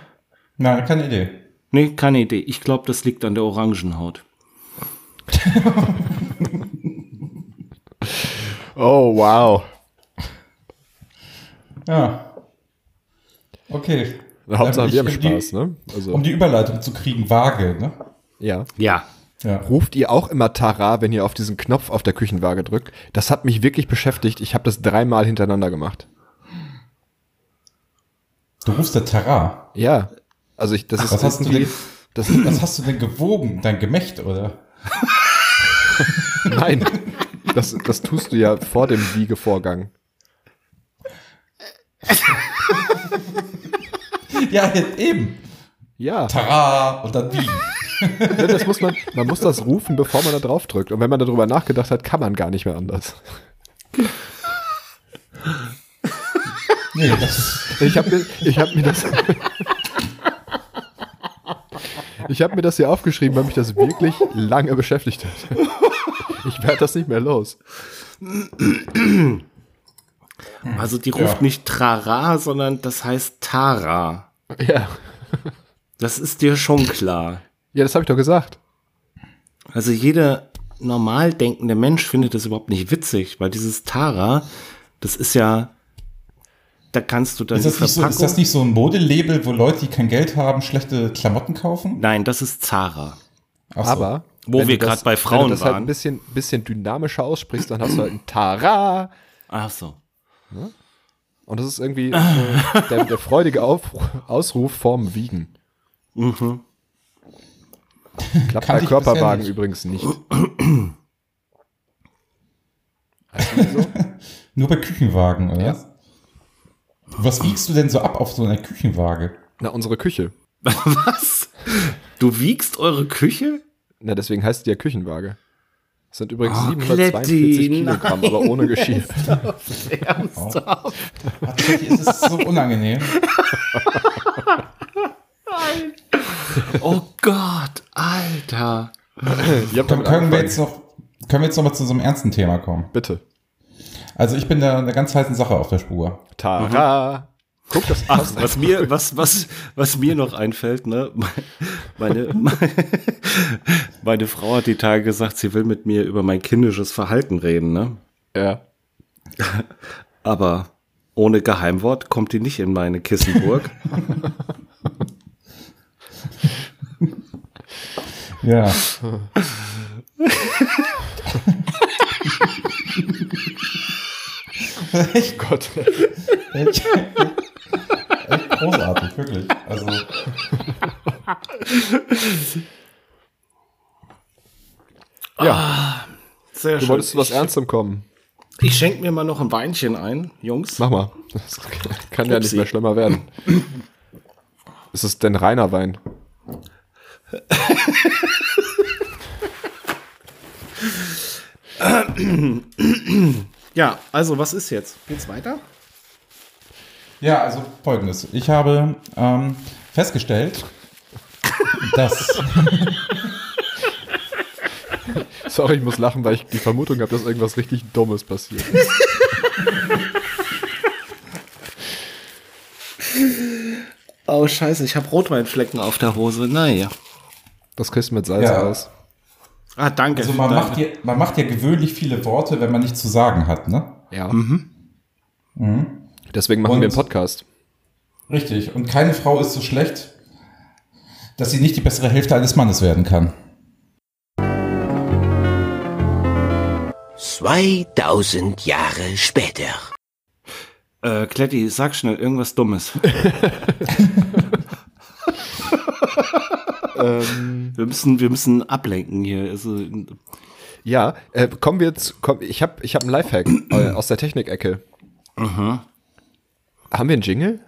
Nein, keine Idee. Nee, keine Idee. Ich glaube, das liegt an der Orangenhaut. Oh, wow. Ja. Okay. Na, Hauptsache Ähm, wir haben ich- um die- Spaß, ne? Also, Um die Überleitung zu kriegen, vage, ne? ja. Ja. Ja. Ruft ihr auch immer Tara, wenn ihr auf diesen Knopf auf der Küchenwaage drückt? Das hat mich wirklich beschäftigt. Ich habe das dreimal hintereinander gemacht. Du rufst der Tara. Ja. Also ich, das ist Was hast, du denn, das, was hast du denn gewogen? Dein Gemächt, oder? nein, das, das tust du ja vor dem Wiegevorgang. Ja, jetzt eben. Ja, Tara und dann wiegen. das muss man, man muss das rufen, bevor man da drauf drückt. Und wenn man darüber nachgedacht hat, kann man gar nicht mehr anders. Nee, das ist, Ich habe mir, ich hab mir das. Ich habe mir das hier aufgeschrieben, weil mich das wirklich lange beschäftigt hat. Ich werde das nicht mehr los. Also die ruft Ja. nicht Trara, sondern das heißt Tara. Ja, Das ist dir schon klar. ja das habe ich doch gesagt. Also jeder normal denkende Mensch findet das überhaupt nicht witzig, weil dieses Tara, das ist ja, da kannst du dann ist, das nicht so, ist das nicht so ein Modelabel, wo Leute, die kein Geld haben, schlechte Klamotten kaufen? Nein, das ist Zara. Ach so. Aber Wo wenn wir du das- grad bei Wenn Frauen du das halt waren. ein bisschen, bisschen dynamischer aussprichst, dann hast du halt ein Tara. Ach so. Und das ist irgendwie äh, der, der freudige Auf, Ausruf vorm Wiegen. Mhm. Klappt bei Körperwagen nicht. übrigens nicht. Nur bei Küchenwagen, oder? Was wiegst du denn so ab auf so einer Küchenwaage? Na, unsere Küche. Was? Du wiegst eure Küche? Na, deswegen heißt die ja Küchenwaage. Das sind übrigens Oh, 742 Kletti, Kilogramm, aber ohne Geschirr. Ernsthaft? Tatsächlich ist es so unangenehm. Oh Gott, Alter. Habt Können, damit können wir jetzt noch, können wir jetzt noch mal zu so einem ernsten Thema kommen? Bitte. Also ich bin da eine ganz heißen Sache auf der Spur. Tara. Guck, das Ach, was mir, was, was, was mir noch einfällt, ne? Meine, meine Frau hat die Tage gesagt, sie will mit mir über mein kindisches Verhalten reden, ne? Ja. Aber ohne Geheimwort kommt die nicht in meine Kissenburg. Ja. echt, Gott. echt, echt großartig, wirklich. Also, Sehr Du wolltest zu was Ernstem kommen. Ich schenke mir mal noch ein Weinchen ein, Jungs. Mach mal. Das kann ja nicht Upsi. mehr schlimmer werden. Ist es denn reiner Wein? Ja, also was ist jetzt? Geht's weiter? Ja, also folgendes. Ich habe ähm, festgestellt, dass. Sorry, ich muss lachen, weil ich die Vermutung habe, dass irgendwas richtig Dummes passiert. Oh, scheiße, ich habe Rotweinflecken auf der Hose. Naja. Das kriegst du mit Salz Ja. aus. Ah, danke. Also man danke. macht, ja, man macht ja gewöhnlich viele Worte, wenn man nichts zu sagen hat, ne? Ja. Deswegen machen Und- wir einen Podcast. Richtig. Und keine Frau ist so schlecht, dass sie nicht die bessere Hälfte eines Mannes werden kann. 2000 Jahre später. Äh, Kletti, sag schnell irgendwas Dummes. ähm, Wir müssen, wir müssen ablenken hier. Also, ja, äh, kommen wir jetzt. Komm, ich habe ich hab einen Lifehack äh, aus der Technikecke. Haben wir einen Jingle?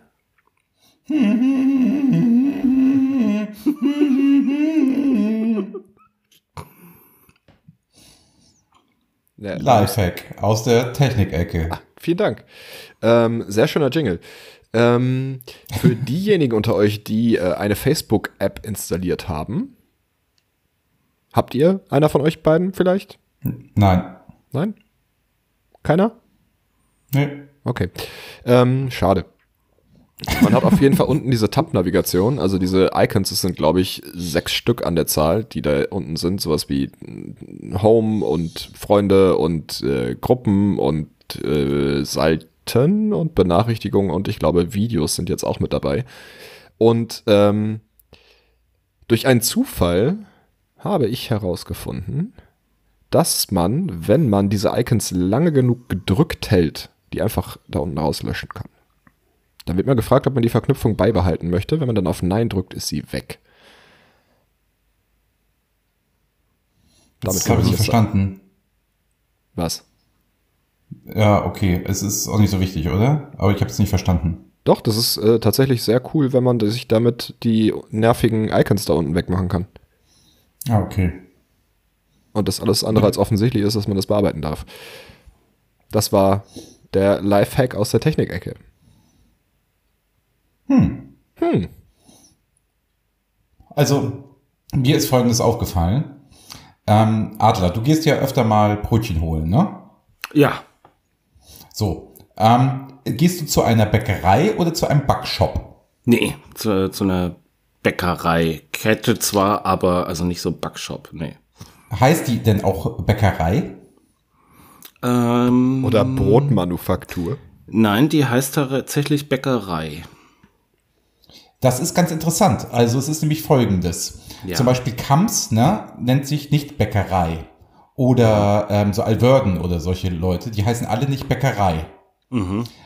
Lifehack aus der Technikecke. Vielen Dank. Ähm, sehr schöner Jingle. Ähm, für diejenigen unter euch, die äh, eine Facebook-App installiert haben, habt ihr einer von euch beiden vielleicht? Nein. Nein? Keiner? Nee. Okay. Ähm, schade. Man hat auf jeden Fall unten diese Tab-Navigation, also diese Icons, das sind, glaube ich, sechs Stück an der Zahl, die da unten sind, sowas wie mm, Home und Freunde und äh, Gruppen und äh, Seiten und Benachrichtigungen und ich glaube, Videos sind jetzt auch mit dabei. Und ähm, durch einen Zufall habe ich herausgefunden, dass man, wenn man diese Icons lange genug gedrückt hält, die einfach da unten rauslöschen kann. Dann wird man gefragt, ob man die Verknüpfung beibehalten möchte. Wenn man dann auf Nein drückt, ist sie weg. Das kann habe ich nicht verstanden. Was? Ja, okay. Es ist auch nicht so wichtig, oder? Aber ich habe es nicht verstanden. Doch, das ist äh, tatsächlich sehr cool, wenn man sich damit die nervigen Icons da unten wegmachen kann. Ah, okay. Und das alles andere als offensichtlich ist, dass man das bearbeiten darf. Das war der Lifehack aus der Technikecke. Also, mir ist Folgendes aufgefallen. Ähm, Adler, du gehst ja öfter mal Brötchen holen, ne? ja, So. Ähm, gehst du zu einer Bäckerei oder zu einem Backshop? nee, zu, zu einer Bäckerei. Kette zwar, aber also nicht so Backshop, nee. Heißt die denn auch Bäckerei? Ähm, Oder Brotmanufaktur. nein, die heißt tatsächlich Bäckerei. Das ist ganz interessant. Also es ist nämlich folgendes. Ja. Zum Beispiel Kamps ne, nennt sich nicht Bäckerei. Oder ähm, so Alverden oder solche Leute, die heißen alle nicht Bäckerei.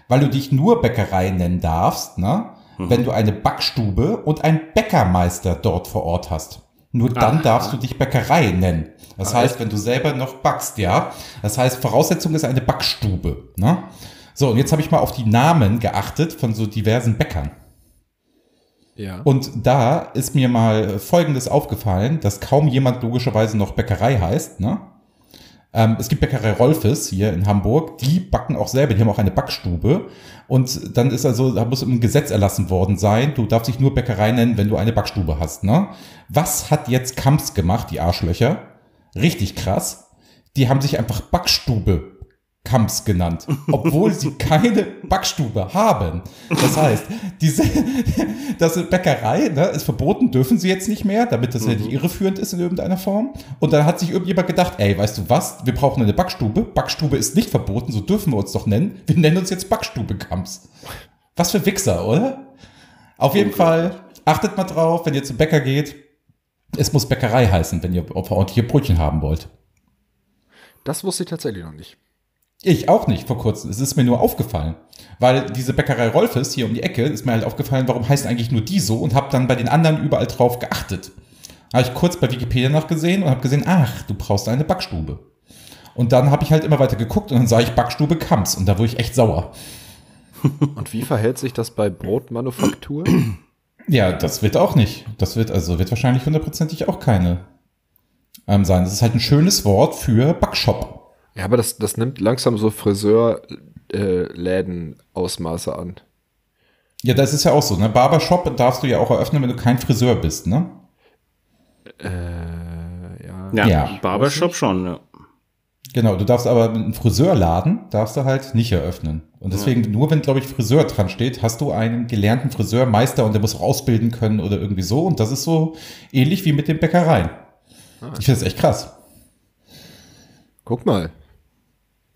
Weil du dich nur Bäckerei nennen darfst, ne, wenn du eine Backstube und einen Bäckermeister dort vor Ort hast. Nur dann darfst du dich Bäckerei nennen. Das heißt, wenn du selber noch backst, ja. Das heißt, Voraussetzung ist eine Backstube. Ne? So, und jetzt habe ich mal auf die Namen geachtet von so diversen Bäckern. Ja. Und da ist mir mal Folgendes aufgefallen, dass kaum jemand logischerweise noch Bäckerei heißt. Ne? Ähm, es gibt Bäckerei Rolfes hier in Hamburg, die backen auch selber, die haben auch eine Backstube. Und dann ist also, da muss ein Gesetz erlassen worden sein, du darfst dich nur Bäckerei nennen, wenn du eine Backstube hast. Ne? Was hat jetzt Kamps gemacht, die Arschlöcher? Richtig krass. Die haben sich einfach Backstube Kamps genannt, obwohl sie keine Backstube haben. Das heißt, diese, das Bäckerei ne, ist verboten, dürfen sie jetzt nicht mehr, damit das ja nicht irreführend ist in irgendeiner Form. Und dann hat sich irgendjemand gedacht, ey, weißt du was, wir brauchen eine Backstube. Backstube ist nicht verboten, so dürfen wir uns doch nennen. Wir nennen uns jetzt Backstube Kamps. Was für Wichser, oder? Auf jeden Fall, achtet mal drauf, wenn ihr zum Bäcker geht. Es muss Bäckerei heißen, wenn ihr ordentliche Brötchen haben wollt. Das wusste ich tatsächlich noch nicht. Ich auch nicht vor kurzem. Es ist mir nur aufgefallen. Weil diese Bäckerei Rolfes hier um die Ecke ist mir halt aufgefallen, warum heißt eigentlich nur die so und habe dann bei den anderen überall drauf geachtet. Habe ich kurz bei Wikipedia nachgesehen und habe gesehen, ach, du brauchst eine Backstube. Und dann habe ich halt immer weiter geguckt und dann sah ich Backstube Kamps und da wurde ich echt sauer. Und wie verhält sich das bei Brotmanufaktur? Ja, das wird auch nicht. Das wird also wird wahrscheinlich hundertprozentig auch keine ähm, sein. Das ist halt ein schönes Wort für Backshop. Ja, aber das, das nimmt langsam so Friseurläden-Ausmaße an. Ja, das ist ja auch so. Ne? Barbershop darfst du ja auch eröffnen, wenn du kein Friseur bist. Ne? Äh, ja. Ja, Ja. Barbershop schon, ja. Genau, du darfst aber einen Friseurladen darfst du halt nicht eröffnen. Und deswegen, nur wenn, glaube ich, Friseur dran steht, hast du einen gelernten Friseurmeister und der muss auch ausbilden können oder irgendwie so. Und das ist so ähnlich wie mit den Bäckereien. Ich finde das echt krass. Guck mal,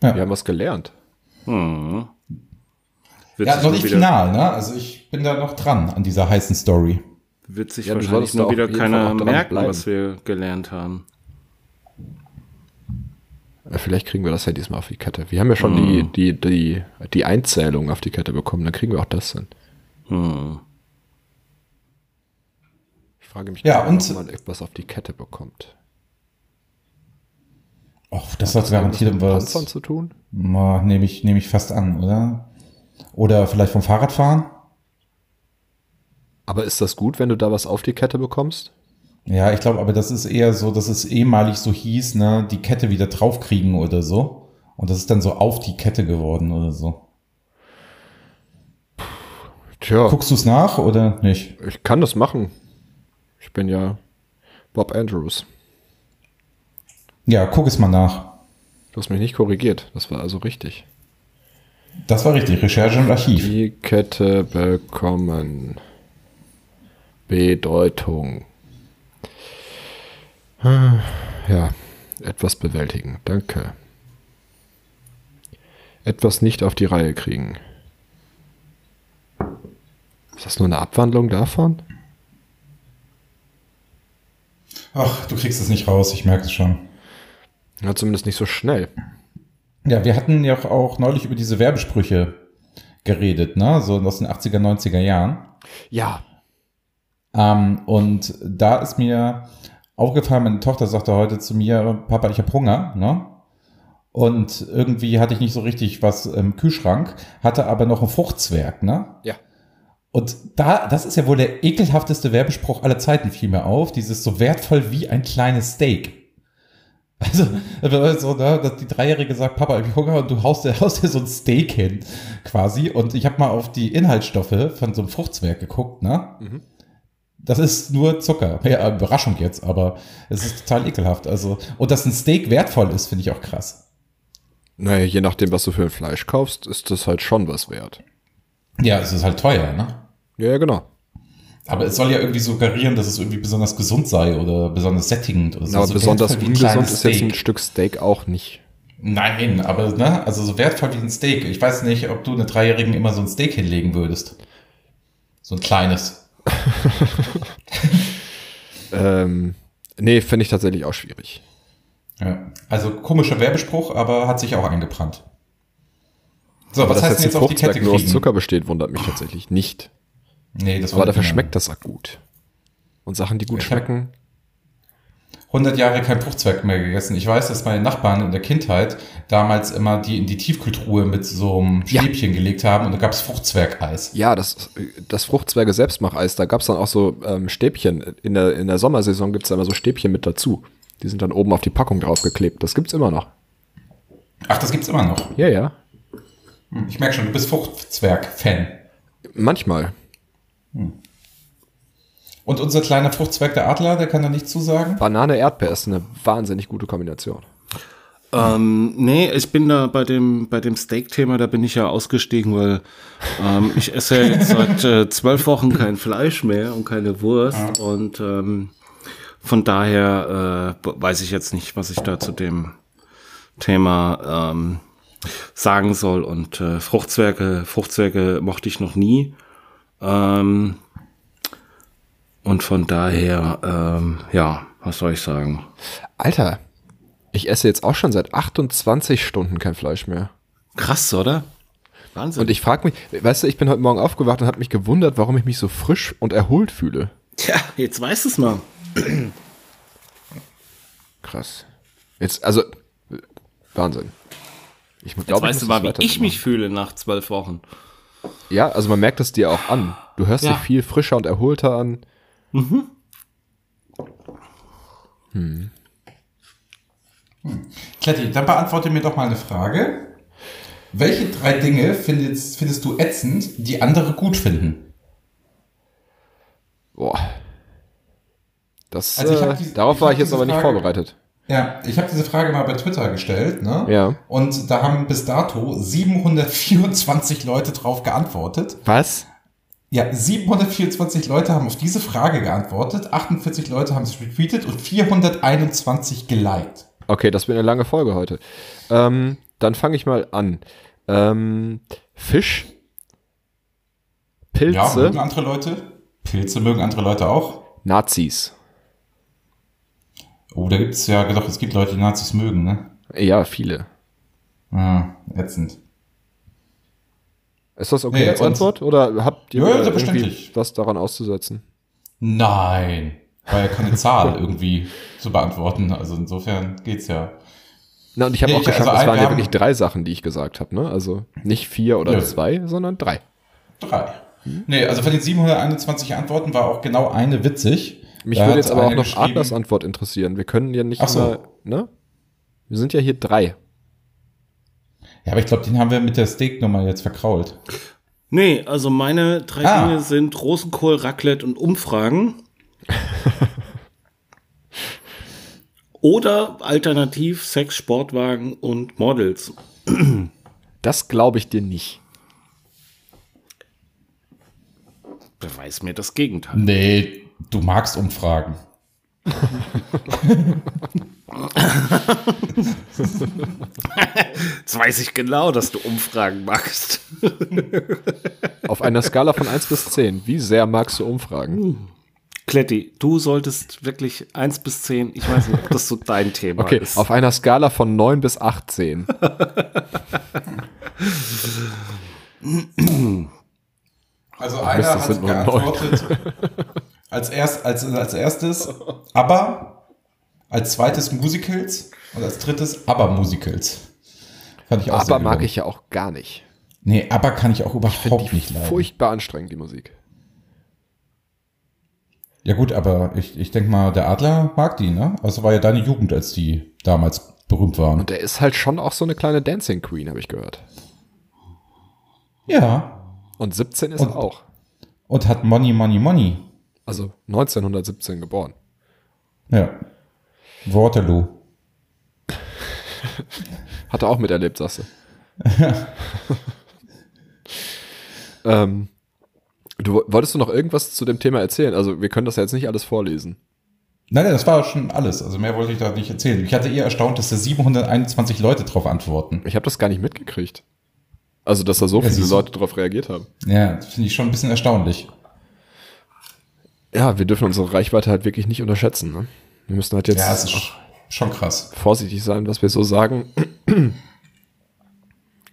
Ja, wir haben was gelernt. Hm. Wird ja noch nicht wieder, final, ne? Also ich bin da noch dran an dieser heißen Story. Wird sich Ja, wahrscheinlich nur wieder keiner merken, bleiben. was wir gelernt haben. Äh, Vielleicht kriegen wir das ja diesmal auf die Kette. Wir haben ja schon die, die, die, die Einzählung auf die Kette bekommen, dann kriegen wir auch das hin. Hm. Ich frage mich, Ja, gerade, und- ob man etwas auf die Kette bekommt. Oh, das hat garantiert mit was. Panzern zu tun? Nehme ich, nehme ich fast an, oder? Oder vielleicht vom Fahrradfahren? Aber ist das gut, wenn du da was auf die Kette bekommst? Ja, ich glaube, aber das ist eher so, dass es ehemalig so hieß, ne, die Kette wieder draufkriegen oder so. Und das ist dann so auf die Kette geworden oder so. Tja, Guckst du es nach oder nicht? ich kann das machen. Ich bin ja Bob Andrews. Ja, guck es mal nach. Du hast mich nicht korrigiert. Das war also richtig. Das war richtig, Recherche und Archiv. Die Kette bekommen. Bedeutung. Ja, etwas bewältigen. Danke. Etwas nicht auf die Reihe kriegen. Ist das nur eine Abwandlung davon? Ach, du kriegst es nicht raus, ich merke es schon. Ja, zumindest nicht so schnell. Ja, wir hatten ja auch neulich über diese Werbesprüche geredet, ne? So aus den 80er, 90er Jahren. Ja. Ähm, und da ist mir aufgefallen, meine Tochter sagte heute zu mir, Papa, ich habe Hunger, ne? Und irgendwie hatte ich nicht so richtig was im Kühlschrank, hatte aber noch ein Fruchtzwerg, ne? Ja. Und da, das ist ja wohl der ekelhafteste Werbespruch aller Zeiten, fiel mir auf. Dieses so wertvoll wie ein kleines Steak. Also, so, ne, dass die Dreijährige sagt, Papa, ich Hunger und du haust dir, haust dir so ein Steak hin, quasi. Und ich habe mal auf die Inhaltsstoffe von so einem Fruchtzwerg geguckt, ne? Das ist nur Zucker. Ja, Überraschung jetzt, aber es ist total ekelhaft. Also, und dass ein Steak wertvoll ist, finde ich auch krass. Naja, je nachdem, was du für ein Fleisch kaufst, ist das halt schon was wert. Ja, es ist halt teuer, ne? Ja, ja, genau. Aber es soll ja irgendwie suggerieren, dass es irgendwie besonders gesund sei oder besonders sättigend oder so. Aber so besonders ungesund ist jetzt ein. Stück Steak auch nicht. Nein, aber ne, also so wertvoll wie ein Steak. Ich weiß nicht, ob du eine Dreijährigen immer so ein Steak hinlegen würdest. So ein kleines. Ähm, nee, finde ich tatsächlich auch schwierig. Ja. Also komischer Werbespruch, aber hat sich auch eingebrannt. So, Aber was dass heißt denn jetzt auf die Kette Fruchtzwerg nur aus kriegen? Zucker besteht, wundert mich tatsächlich nicht. Nee, das Aber war dafür nicht schmeckt das auch gut. Und Sachen, die gut Ich schmecken, 100 Jahre kein Fruchtzwerg mehr gegessen. Ich weiß, dass meine Nachbarn in der Kindheit damals immer die in die Tiefkühltruhe mit so einem Ja. Stäbchen gelegt haben und da gab's Fruchtzwergeis. Ja, das, das Fruchtzwerge Selbstmacheis, da gab's dann auch so ähm, Stäbchen. In der, in der Sommersaison gibt's da immer so Stäbchen mit dazu. Die sind dann oben auf die Packung draufgeklebt. Das gibt's immer noch. Ach, das gibt's immer noch. Ja, ja. Ich merke schon, du bist Fruchtzwerg-Fan. Manchmal. Und unser kleiner Fruchtzwerg, der Adler, der kann da nichts zusagen? Banane Erdbeer ist eine wahnsinnig gute Kombination. Ähm, nee, ich bin da bei dem, bei dem Steak-Thema, da bin ich ja ausgestiegen, weil ähm, ich esse ja jetzt seit äh, zwölf Wochen kein Fleisch mehr und keine Wurst und ähm, von daher äh, weiß ich jetzt nicht, was ich da zu dem Thema ähm, sagen soll und äh, Fruchtzwerge, Fruchtzwerge mochte ich noch nie. Ähm, und von daher, ähm, ja, was soll ich sagen? Alter, ich esse jetzt auch schon seit 28 Stunden kein Fleisch mehr. Krass, oder? Wahnsinn. Und ich frage mich, weißt du, ich bin heute Morgen aufgewacht und habe mich gewundert, warum ich mich so frisch und erholt fühle. Tja, jetzt weißt du es mal. Krass. Jetzt, also, Wahnsinn. Ich Jetzt glaube, weißt du mal, wie ich mich fühle nach zwölf Wochen. Ja, also man merkt es dir auch an. Du hörst Ja. dich viel frischer und erholter an. Kletti, dann beantworte mir doch mal eine Frage. Welche drei Dinge findest, findest du ätzend, die andere gut finden? Boah. Das, Also äh, darauf ich war ich jetzt aber nicht Frage- vorbereitet. Ja, ich habe diese Frage mal bei Twitter gestellt, ne? Ja. Und da haben bis dato 724 Leute drauf geantwortet. Was? Ja, 724 Leute haben auf diese Frage geantwortet, 48 Leute haben es retweetet und 421 geliked. Okay, das wird eine lange Folge heute. Ähm, dann fange ich mal an. Ähm, Fisch, Ja, Pilze, mögen andere Leute. Pilze mögen andere Leute auch. Nazis. Oh, da gibt's ja, doch, es gibt Leute, die Nazis mögen, ne? Ja, viele. Ah, ätzend. Ist das okay Nee, als Antwort? Oder habt ihr Ja, irgendwie was daran auszusetzen? Nein, war ja keine Zahl irgendwie zu beantworten. Also insofern geht's ja. Na, und ich habe Nee, auch ich- geschafft, also es waren ja wirklich drei Sachen, die ich gesagt habe. Ne? Also nicht vier oder Ja. zwei, sondern drei. Drei. Nee, also von den 721 Antworten war auch genau eine witzig. Mich Da würde jetzt aber auch noch Adlers Antwort interessieren. Wir können ja nicht Ach so. immer, ne? Wir sind ja hier drei. Ja, aber ich glaube, den haben wir mit der Steak-Nummer jetzt verkrault. Nee, also meine drei Ah. Dinge sind Rosenkohl, Raclette und Umfragen. Oder alternativ Sex, Sportwagen und Models. Das glaube ich dir nicht. Beweis mir das Gegenteil. Nee, du magst Umfragen. Jetzt weiß ich genau, dass du Umfragen magst. Auf einer Skala von 1 bis 10, wie sehr magst du Umfragen? Kletti, du solltest wirklich 1 bis 10, ich weiß nicht, ob das so dein Thema Okay, ist. auf einer Skala von 9 bis 18. Also Mist, einer das hat sind nur geantwortet als, erst, als, als erstes aber, als zweites Musicals und als drittes aber Musicals. Fand ich auch Aber mag ich ja auch gar nicht. Nee, aber kann ich auch überhaupt Die nicht leiden. furchtbar anstrengend, die Musik. Ja gut, aber ich, ich denke mal, der Adler mag die, ne? Also war ja deine Jugend, als die damals berühmt waren. Und der ist halt schon auch so eine kleine Dancing Queen, habe ich gehört. Ja. Und 17 ist Und- er auch. Und hat Money, Money, Money. Also 1917 geboren. Ja. Waterloo. Hat er auch miterlebt, sagst du. ähm, du wolltest du noch irgendwas zu dem Thema erzählen? Also wir können das ja jetzt nicht alles vorlesen. Nein, nein, das war schon alles. Also mehr wollte ich da nicht erzählen. Ich hatte eher erstaunt, dass da 721 Leute drauf antworten. Ich habe das gar nicht mitgekriegt. Also, dass da so Ja, viele. Leute darauf reagiert haben. Ja, das finde ich schon ein bisschen erstaunlich. Ja, wir dürfen unsere Reichweite halt wirklich nicht unterschätzen. Ne? Wir müssen halt jetzt Ja, es ist auch schon krass. vorsichtig sein, was wir so sagen.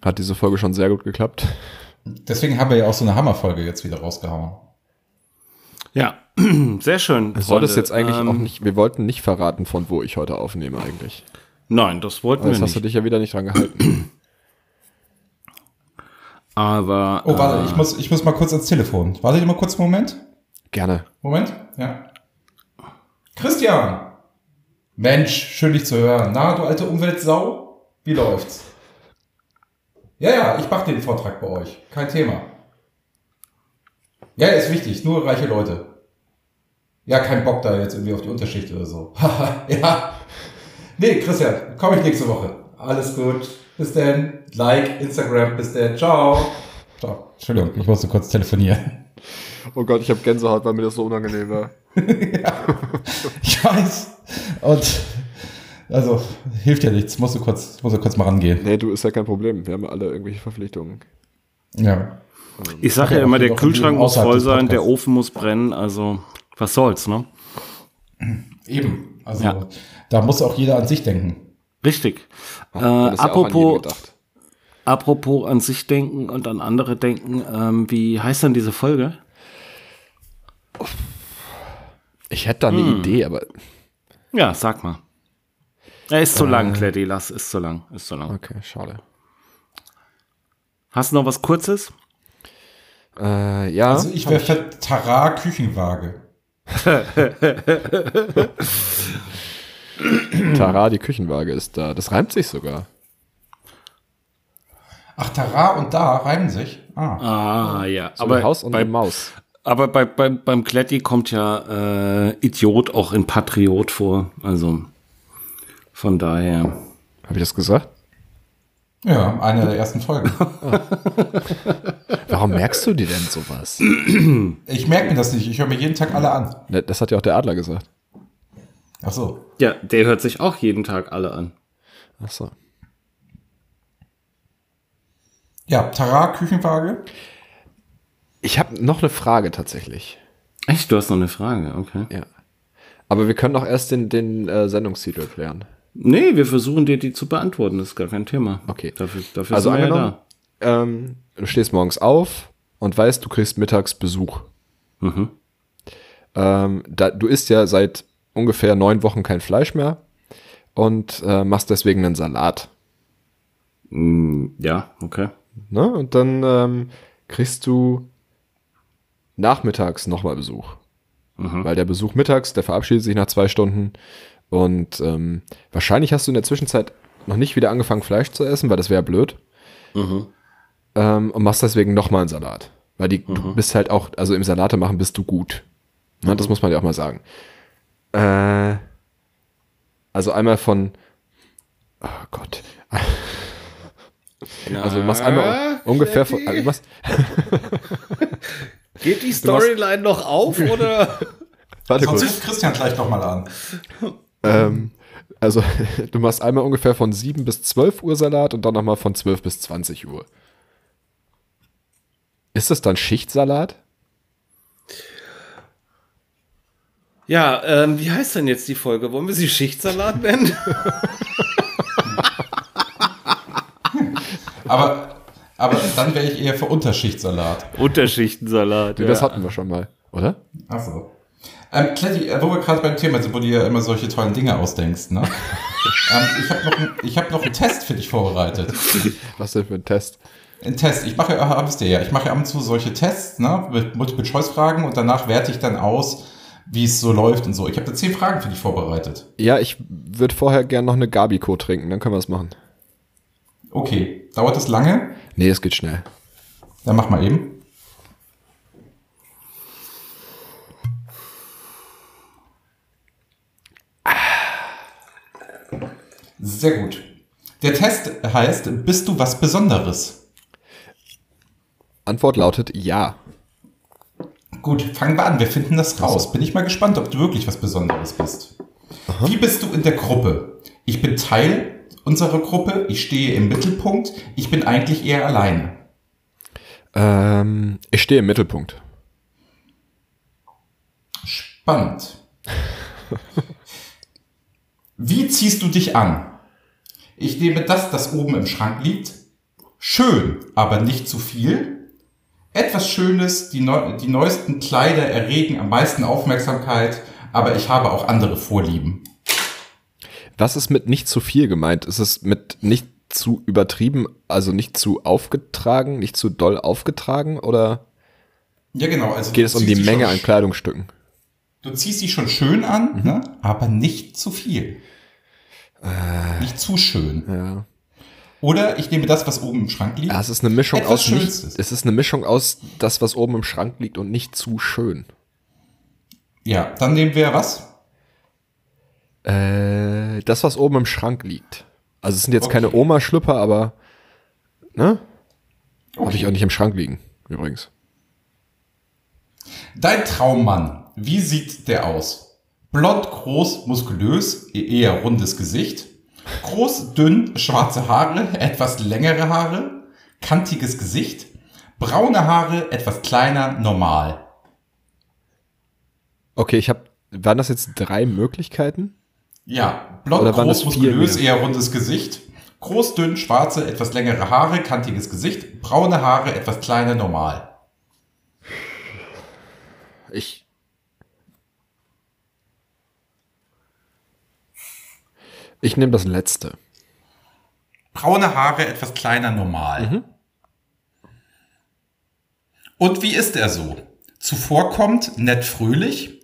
Hat diese Folge schon sehr gut geklappt. Deswegen haben wir ja auch so eine Hammerfolge jetzt wieder rausgehauen. Ja, sehr schön. Du solltest jetzt eigentlich Ähm, auch nicht, wir wollten nicht verraten, von wo ich heute aufnehme eigentlich. Nein, das wollten Aber wir hast du nicht. dich ja wieder nicht dran gehalten. Aber Oh, warte, äh, ich, muss, ich muss mal kurz ans Telefon. Warte mal kurz einen Moment. Gerne. Moment, ja. Christian! Mensch, schön dich zu hören. Na, du alte Umweltsau? Wie läuft's? Ja, ja, ich mach den Vortrag bei euch. Kein Thema. Ja, ist wichtig. Nur reiche Leute. Ja, kein Bock da jetzt irgendwie auf die Unterschicht oder so. Haha, ja. Nee, Christian, komme ich nächste Woche. Alles gut. Bis dann. Like, Instagram. Bis dann. Ciao. Ciao. Entschuldigung, ich musste kurz telefonieren. Oh Gott, ich habe Gänsehaut, weil mir das so unangenehm war. Ich weiß. Und also hilft ja nichts. Musst du kurz, musst du kurz mal rangehen. Nee, du ist ja kein Problem. Wir haben ja alle irgendwelche Verpflichtungen. Ja. ich sage Ja, ja immer, der Kühlschrank muss voll sein, der. Ofen muss brennen, also was soll's, ne? Eben. Also Ja. da muss auch jeder an sich denken. Richtig. Ach, Äh, ja apropos, apropos an sich denken und an andere denken, ähm, wie heißt denn diese Folge? Ich hätte da eine Hm. Idee, aber Ja, sag mal. Er ist zu lang, Kletti, lass, ist zu lang, ist zu lang. Okay, schade. Hast du noch was Kurzes? Äh, ja. Also ich wäre für Tara Küchenwaage. Tara, die Küchenwaage ist da. Das reimt sich sogar. Ach, Tara und da reimen sich. Ah. Ah, ja. So ein Haus und bei, eine Maus. Aber bei, bei, beim Kletti kommt ja äh, Idiot auch in Patriot vor. Also von daher. Habe ich das gesagt? Ja, eine der ersten Folgen. Warum merkst du dir denn sowas? Ich merke mir das nicht. Ich höre mir jeden Tag alle an. Ne, Das hat ja auch der Adler gesagt. Ach so. Ja, der hört sich auch jeden Tag alle an. Ach so. Ja, Tara Küchenwaage. Ich habe noch eine Frage tatsächlich. Echt, du hast noch eine Frage, okay. Ja. Aber wir können doch erst den, den äh, Sendungstitel klären. Nee, wir versuchen dir die zu beantworten, das ist gar kein Thema. Okay. Dafür, dafür Also sind wir ja angenommen, ähm, du stehst morgens auf und weißt, du kriegst mittags Besuch. Mhm. Ähm, da, du isst ja seit ungefähr neun Wochen kein Fleisch mehr und äh, machst deswegen einen Salat. da. Mm, Ja, okay. Ne? Und dann ähm, kriegst du nachmittags nochmal Besuch. Weil der Besuch mittags, der verabschiedet sich nach zwei Stunden. Und ähm, wahrscheinlich hast du in der Zwischenzeit noch nicht wieder angefangen, Fleisch zu essen, weil das wäre blöd. Ähm, und machst deswegen nochmal einen Salat. Weil die, du bist halt auch, also im Salate machen bist du gut. Ne, Das muss man ja auch mal sagen. Äh, also einmal von, oh Gott. Also du machst einmal ungefähr von, also du machst, Geht die Storyline noch auf oder? warte Sonst kurz. ruft Christian gleich nochmal an. Ähm, also du machst einmal ungefähr von 7 bis 12 Uhr Salat und dann nochmal von 12 bis 20 Uhr. Ist das dann Schichtsalat? Ja, ähm, wie heißt denn jetzt die Folge? Wollen wir sie Schichtsalat nennen? Aber, aber dann wäre ich eher für Unterschichtssalat. Unterschichtensalat. Nee, Das hatten wir schon mal, oder? Ach so. Ähm, Kletti, äh, wo wir gerade beim Thema sind, wo du dir immer solche tollen Dinge ausdenkst, ne? ähm, ich habe noch, ein- ich hab noch einen Test für dich vorbereitet. Was denn für ein Test? Ein Test. Ich mache, ja- wisst ihr ja, ich mache ja ab und zu solche Tests, ne? Mit Multiple-Choice-Fragen und danach werte ich dann aus, wie es so läuft und so. Ich habe da zehn Fragen für dich vorbereitet. Ja, ich würde vorher gern noch eine Gabico trinken, dann können wir das machen. Okay. Dauert das lange? Nee, es geht schnell. Dann mach mal eben. Sehr gut. Der Test heißt, bist du was Besonderes? Antwort lautet ja. Gut, fangen wir an. Wir finden das raus. Bin ich mal gespannt, ob du wirklich was Besonderes bist. Wie bist du in der Gruppe? Ich bin Teil unserer Gruppe. Ich stehe im Mittelpunkt. Ich bin eigentlich eher alleine. Ähm, ich stehe im Mittelpunkt. Spannend. Wie ziehst du dich an? Ich nehme das, das oben im Schrank liegt. Schön, aber nicht zu viel. Etwas Schönes, die, neu, die neuesten Kleider erregen am meisten Aufmerksamkeit, aber ich habe auch andere Vorlieben. Was ist mit nicht zu viel gemeint? Ist es mit nicht zu übertrieben, also nicht zu aufgetragen, nicht zu doll aufgetragen oder Ja, genau. Also geht es um die Menge an Kleidungsstücken? Du ziehst dich schon schön an, ne? aber nicht zu viel. nicht zu schön. Ja. Oder ich nehme das, was oben im Schrank liegt. Ja, es ist eine Mischung Etwas aus nicht, es ist eine Mischung aus das, was oben im Schrank liegt und nicht zu schön. Ja, dann nehmen wir was? Äh, das, was oben im Schrank liegt. Also es sind jetzt keine Okay. Oma-Schlüpper, aber ne? Habe ich auch nicht im Schrank liegen, übrigens. Dein Traummann, wie sieht der aus? Blond, groß, muskulös, e- eher rundes Gesicht. Groß, dünn, schwarze Haare, etwas längere Haare. Kantiges Gesicht. Braune Haare, etwas kleiner, normal. Okay, ich habe, waren das jetzt drei Möglichkeiten? Ja, blond, Oder groß, muskulös, eher rundes Gesicht. Groß, dünn, schwarze, etwas längere Haare, kantiges Gesicht. Braune Haare, etwas kleiner, normal. Ich. Ich nehme das letzte. Braune Haare, etwas kleiner normal. Und wie ist er so? Zuvorkommt, nett fröhlich.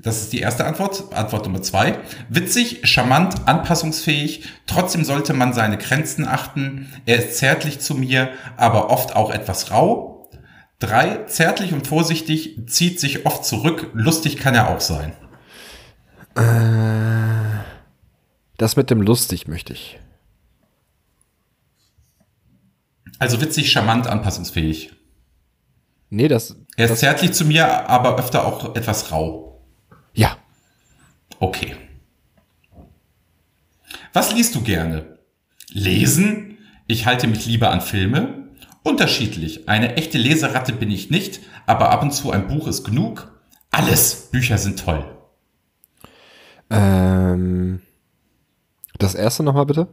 Das ist die erste Antwort. Antwort Nummer zwei. Witzig, charmant, anpassungsfähig. Trotzdem sollte man seine Grenzen achten. Er ist zärtlich zu mir, aber oft auch etwas rau. Drei, zärtlich und vorsichtig, zieht sich oft zurück. Lustig kann er auch sein. Das mit dem lustig möchte ich. Also witzig, charmant, anpassungsfähig. Nee, das. Er ist zärtlich zu mir, aber öfter auch etwas rau. Ja. Okay. Was liest du gerne? Lesen? Ich halte mich lieber an Filme. Unterschiedlich. Eine echte Leseratte bin ich nicht, aber ab und zu ein Buch ist genug. Alles. Bücher sind toll. Ähm, das erste nochmal bitte?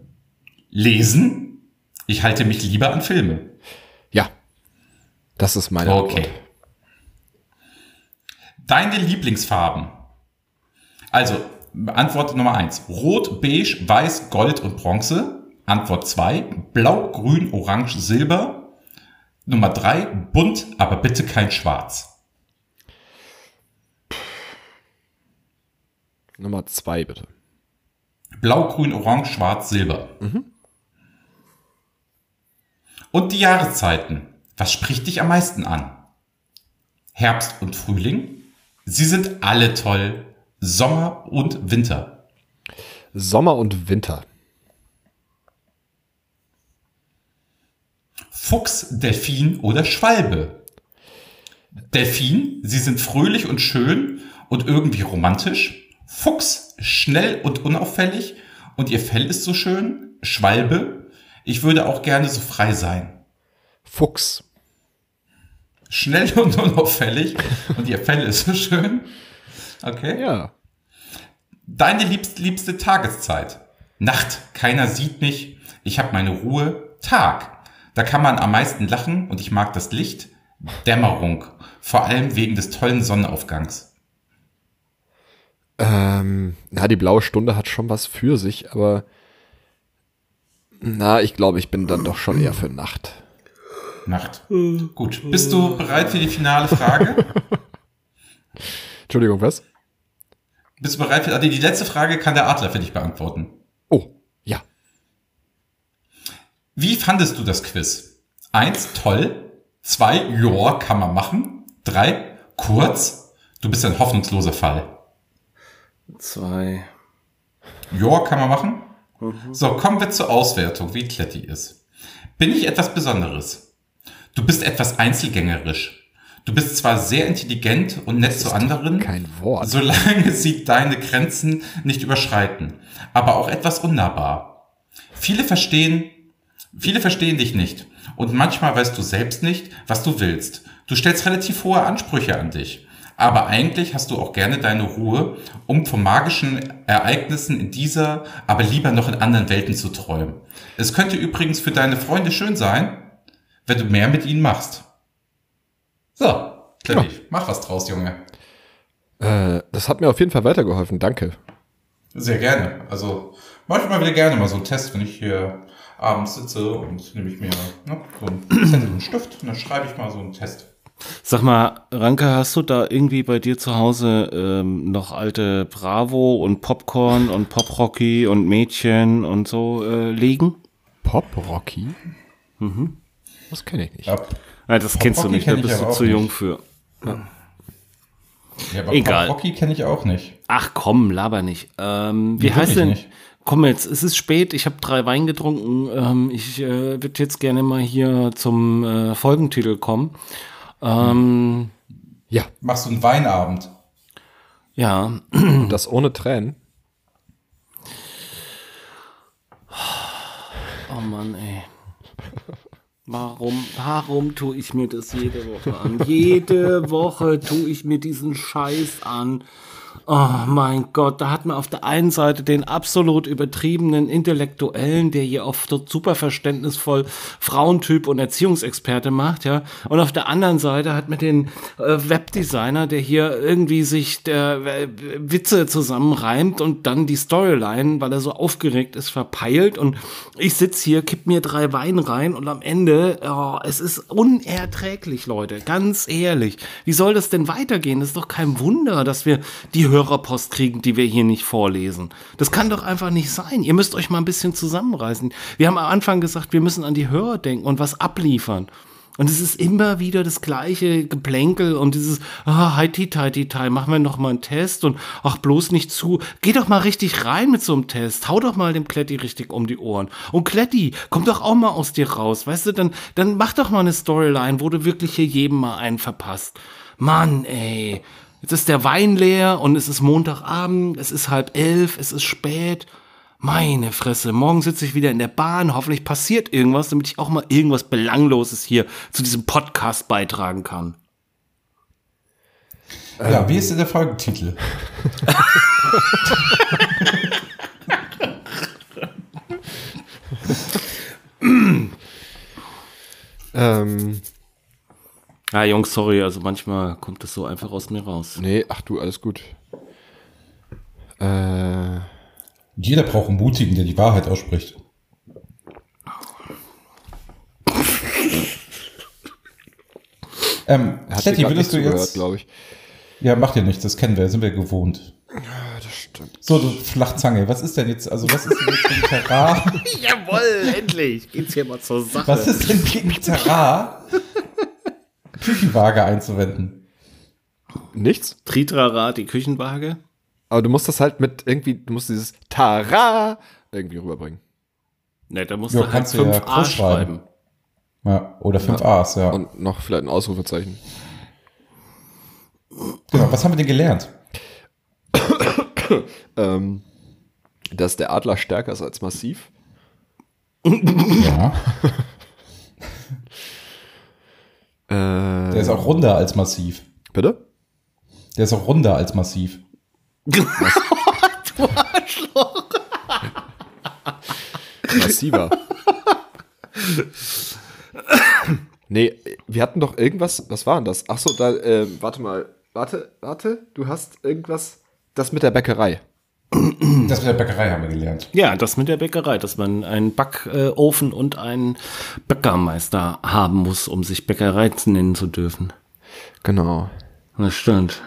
Lesen? Ich halte mich lieber an Filme. Ja. Das ist meine Okay. Antwort. Deine Lieblingsfarben? Also, Antwort Nummer eins: Rot, Beige, Weiß, Gold und Bronze. Antwort zwei: Blau, Grün, Orange, Silber. Nummer drei: Bunt, aber bitte kein Schwarz. Nummer zwei bitte. Blau, Grün, Orange, Schwarz, Silber. Und die Jahreszeiten. Was spricht dich am meisten an? Herbst und Frühling? Sie sind alle toll. Sommer und Winter. Sommer und Winter. Fuchs, Delfin oder Schwalbe? Delfin, sie sind fröhlich und schön und irgendwie romantisch. Fuchs, schnell und unauffällig und ihr Fell ist so schön. Schwalbe, ich würde auch gerne so frei sein. Fuchs. Schnell und unauffällig und ihr Fell ist so schön. Okay. Ja. Deine liebst, liebste Tageszeit. Nacht, keiner sieht mich, ich habe meine Ruhe. Tag, da kann man am meisten lachen und ich mag das Licht. Dämmerung, vor allem wegen des tollen Sonnenaufgangs. Ähm, na, die blaue Stunde hat schon was für sich, aber na, ich glaube, ich bin dann doch schon eher für Nacht. Nacht. Gut, bist du bereit für die finale Frage? Entschuldigung, was? Bist du bereit für ah, die letzte Frage kann der Adler für dich beantworten. Oh, ja. Wie fandest du das Quiz? Eins, toll. Zwei, joa, kann man machen. Drei, kurz. Du bist ein hoffnungsloser Fall. Zwei. Ja, kann man machen. So, kommen wir zur Auswertung, wie Kletti ist. Bin ich etwas Besonderes? Du bist etwas einzelgängerisch. Du bist zwar sehr intelligent und nett zu anderen, Kein Wort. solange sie deine Grenzen nicht überschreiten, aber auch etwas unnahbar. Viele verstehen, viele verstehen dich nicht und manchmal weißt du selbst nicht, was du willst. Du stellst relativ hohe Ansprüche an dich, aber eigentlich hast du auch gerne deine Ruhe, um von magischen Ereignissen in dieser, aber lieber noch in anderen Welten zu träumen. Es könnte übrigens für deine Freunde schön sein, wenn du mehr mit ihnen machst. So, Kletti, mach was draus, Junge. Äh, das hat mir auf jeden Fall weitergeholfen, danke. Sehr gerne. Also manchmal wieder gerne mal so einen Test, wenn ich hier abends sitze und nehme ich mir ne, so einen Zettel und einen Stift und dann schreibe ich mal so einen Test. Sag mal, Ranke, hast du da irgendwie bei dir zu Hause ähm, noch alte Bravo und Popcorn und Poprocky und Mädchen und so äh, liegen? Pop Rocky? Mhm. Das kenne ich nicht. Ja, Ja, das kennst du Poprocky nicht, da kenn ich bist du zu auch jung nicht. für. ja aber Egal. Rocky kenne ich auch nicht. Ach komm, laber nicht. Ähm, wie Ja, heißt denn? nicht. Komm jetzt, es ist spät, ich habe drei Wein getrunken. Ähm, ich äh, würde jetzt gerne mal hier zum äh, Folgentitel kommen. Ähm, Ja, Machst du einen Weinabend? ja, und das ohne Tränen. oh Mann, ey. Warum, warum tue ich mir das jede Woche an? Jede Woche tue ich mir diesen Scheiß an. Oh mein Gott, da hat man auf der einen Seite den absolut übertriebenen Intellektuellen, der hier oft super verständnisvoll Frauentyp und Erziehungsexperte macht, ja. Und auf der anderen Seite hat man den äh, Webdesigner, der hier irgendwie sich der äh, Witze zusammenreimt und dann die Storyline, weil er so aufgeregt ist, verpeilt. Und ich sitz hier, kipp mir drei Wein rein und am Ende, oh, es ist unerträglich, Leute. Ganz ehrlich. Wie soll das denn weitergehen? Das ist doch kein Wunder, dass wir die Hörerpost kriegen, die wir hier nicht vorlesen. Das kann doch einfach nicht sein. Ihr müsst euch mal ein bisschen zusammenreißen. Wir haben am Anfang gesagt, wir müssen an die Hörer denken und was abliefern. Und es ist immer wieder das gleiche Geplänkel und dieses, ah, heiti, heiti, tai, machen wir noch mal einen Test und ach, bloß nicht zu. Geh doch mal richtig rein mit so einem Test. Hau doch mal dem Kletti richtig um die Ohren. Und Kletti, komm doch auch mal aus dir raus. Weißt du, dann, dann mach doch mal eine Storyline, wo du wirklich hier jedem mal einen verpasst. Mann, ey. Jetzt ist der Wein leer und es ist Montagabend, es ist halb elf, es ist spät. Meine Fresse, morgen sitze ich wieder in der Bahn, hoffentlich passiert irgendwas, damit ich auch mal irgendwas Belangloses hier zu diesem Podcast beitragen kann. Ja, wie ist denn der Folgentitel? Ähm, Ja, Jungs, sorry, also manchmal kommt das so einfach aus mir raus. nee, ach du, alles gut. Äh, Jeder braucht einen Mutigen, der die Wahrheit ausspricht. Ähm, grad würdest du jetzt... glaube ich. Ja, macht ja nichts, das kennen wir, sind wir gewohnt. Ja, das stimmt. So, du Flachzange, was ist denn jetzt, also was ist denn jetzt gegen Terrar? Jawohl, endlich geht's hier mal zur Sache. Was ist denn gegen Terrar? Küchenwaage einzuwenden. Nichts? Tritrara, die Küchenwaage? Aber du musst das halt mit irgendwie, du musst dieses Tara irgendwie rüberbringen. Ne, da musst Ja, du halt kannst du ja 5a groß schreiben. schreiben. Ja, oder 5 A's, ja. Und noch vielleicht ein Ausrufezeichen. Genau, was haben wir denn gelernt? Ähm, dass der Adler stärker ist als massiv. Ja, Äh, der ist auch runder als massiv. bitte? Der ist auch runder als massiv. Massiver. nee, wir hatten doch irgendwas, was war denn das? Ach so, da, äh, warte mal, warte, warte, du hast irgendwas, das mit der Bäckerei. Das mit der Bäckerei haben wir gelernt. Ja, das mit der Bäckerei, dass man einen Backofen und einen Bäckermeister haben muss, um sich Bäckerei nennen zu dürfen. Genau. Das stimmt.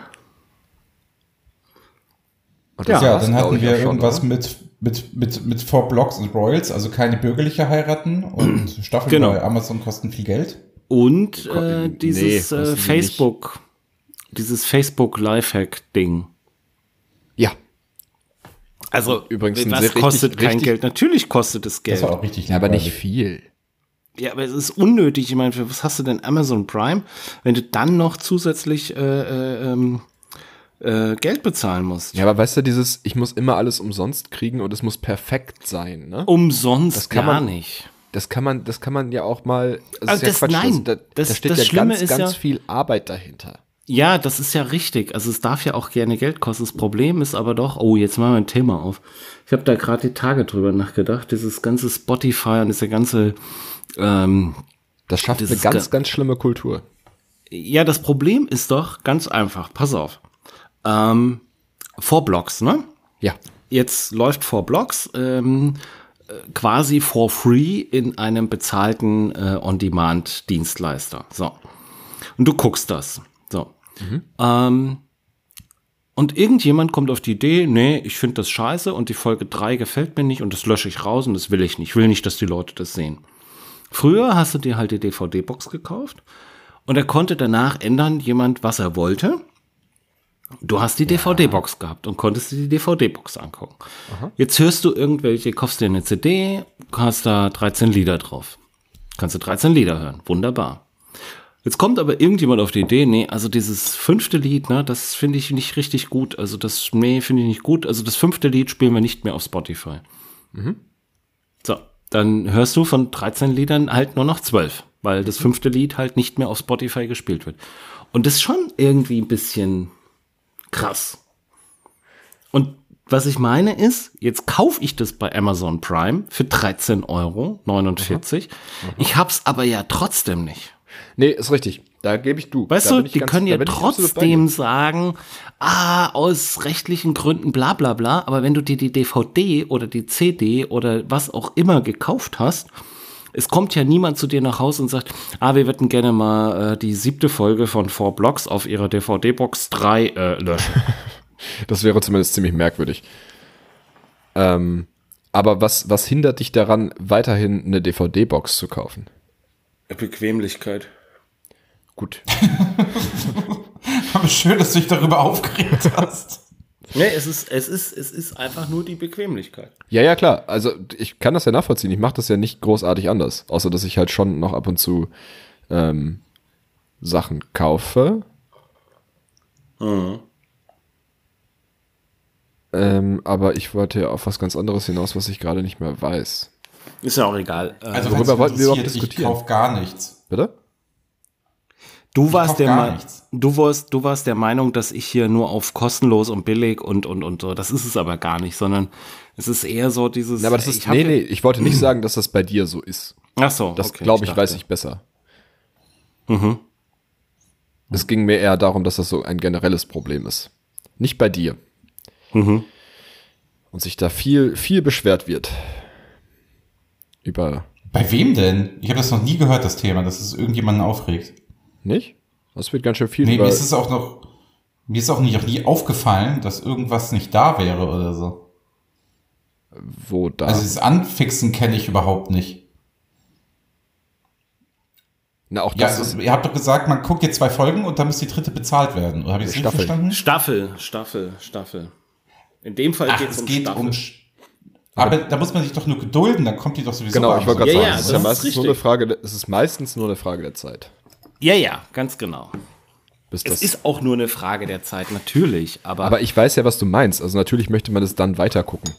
Und Ja, das war's, dann glaub hatten wir schon, irgendwas oder? mit, mit, mit, mit Four Blocks und Royals, also keine bürgerliche heiraten und Staffeln Genau. bei Amazon kosten viel Geld. Und äh, nee, dieses kosten äh, Facebook, dieses Facebook Lifehack-Ding. Ja, Also Übrigens was sehr richtig- kostet kein richtig- Geld? Natürlich kostet es Das Geld. war auch richtig ja aber nicht viel. Ja, aber es ist unnötig. Ich meine, für was hast du denn Amazon Prime, wenn du dann noch zusätzlich äh, äh, ähm, äh, Geld bezahlen musst? Ja, aber weißt du, dieses, ich muss immer alles umsonst kriegen und es muss perfekt sein, ne? Umsonst Das kann gar man- nicht. Das kann man, das kann man ja auch mal. Das Also ist das- ja Quatsch. nein, das, da, das- da steht das ja Schlimme ganz, ist ganz ja- viel Arbeit dahinter. Ja, das ist ja richtig. Also es darf ja auch gerne Geld kosten. Das Problem ist aber doch, oh, jetzt machen wir ein Thema auf. Ich habe da gerade die Tage drüber nachgedacht. Dieses ganze Spotify und diese ganze, ähm, Das schafft eine ganz, ganz schlimme Kultur. ja, das Problem ist doch ganz einfach. Pass auf. Ähm, Vorblocks, ne? Ja. Jetzt läuft vor Blocks ähm, äh, quasi for free in einem bezahlten äh, On-Demand-Dienstleister. So. Und du guckst das. So. Ähm, und irgendjemand kommt auf die Idee, nee, ich finde das scheiße und die Folge 3 gefällt mir nicht und das lösche ich raus und das will ich nicht. Ich will nicht, dass die Leute das sehen. Früher hast du dir halt die DVD-Box gekauft und er konnte danach ändern, jemand, was er wollte. Du hast die DVD-Box gehabt und konntest dir die DVD-Box angucken. Jetzt hörst du irgendwelche, kaufst dir eine CD, hast da 13 Lieder drauf. Kannst du 13 Lieder hören. Wunderbar. Jetzt kommt aber irgendjemand auf die Idee, nee, also dieses fünfte Lied, ne, das finde ich nicht richtig gut. Also das, nee, finde ich nicht gut. Also das fünfte Lied spielen wir nicht mehr auf Spotify. So, dann hörst du von 13 Liedern halt nur noch 12, weil das fünfte Lied halt nicht mehr auf Spotify gespielt wird. Und das ist schon irgendwie ein bisschen krass. Und was ich meine ist, jetzt kaufe ich das bei Amazon Prime für 13,49 Euro. Ich hab's aber ja trotzdem nicht. Nee, ist richtig. Da gebe ich du. Weißt Da du, die ganz- können ja trotzdem sagen, ah, aus rechtlichen Gründen bla bla bla, aber wenn du dir die DVD oder die CD oder was auch immer gekauft hast, es kommt ja niemand zu dir nach Hause und sagt, ah, wir würden gerne mal äh, die siebte Folge von Four Blocks auf ihrer DVD-Box 3 äh, löschen. Das wäre zumindest ziemlich merkwürdig. Ähm, aber was, was hindert dich daran, weiterhin eine DVD-Box zu kaufen? Bequemlichkeit. Gut. Aber schön, dass du dich darüber aufgeregt hast. Nee, es ist, es ist, es ist einfach nur die Bequemlichkeit. Ja, ja, klar. Also ich kann das ja nachvollziehen. Ich mache das ja nicht großartig anders. Außer, dass ich halt schon noch ab und zu ähm, Sachen kaufe. Ähm, aber ich wollte ja auf was ganz anderes hinaus, was ich gerade nicht mehr weiß. Ist ja auch egal. Äh, Also, Worüber wollten wir überhaupt diskutieren? Ich kauf gar nichts. Bitte? Du warst der gar Ma- nichts. du warst du warst der Meinung, dass ich hier nur auf kostenlos und billig und und und so. Das ist es aber gar nicht, sondern es ist eher so dieses. Ja, aber das ich ist. Nee, nee, ich wollte nicht sagen, dass das bei dir so ist. Ach so. Das okay, glaube ich, dachte. weiß ich besser. Mhm. Es ging mir eher darum, dass das so ein generelles Problem ist. Nicht bei dir. Mhm. Und sich da viel, viel beschwert wird. Über. Bei wem denn? Ich habe das noch nie gehört, das Thema, dass es irgendjemanden aufregt. Nicht? Das wird ganz schön viel Nee, über. mir ist es auch noch, mir ist auch nie, auch nie aufgefallen, dass irgendwas nicht da wäre oder so. wo da. Also das Anfixen kenne ich überhaupt nicht. Na, auch Ja, das also, ist. ihr habt doch gesagt, man guckt jetzt zwei Folgen und dann muss die dritte bezahlt werden. Oder habe ich das richtig Staffel. verstanden? Staffel, Staffel, Staffel. In dem Fall Ach, geht's es um geht Staffel. um. Sch- Aber da muss man sich doch nur gedulden, dann kommt die doch sowieso. Genau, ich wollte gerade Ja, sagen, ja, es ist ja ist meistens nur eine richtig. Frage, der- es ist meistens nur eine Frage der Zeit. ja, ja, ganz genau. Bis Es ist auch nur eine Frage der Zeit, natürlich. Aber, aber ich weiß ja, was du meinst. Also natürlich möchte man das dann weiter gucken.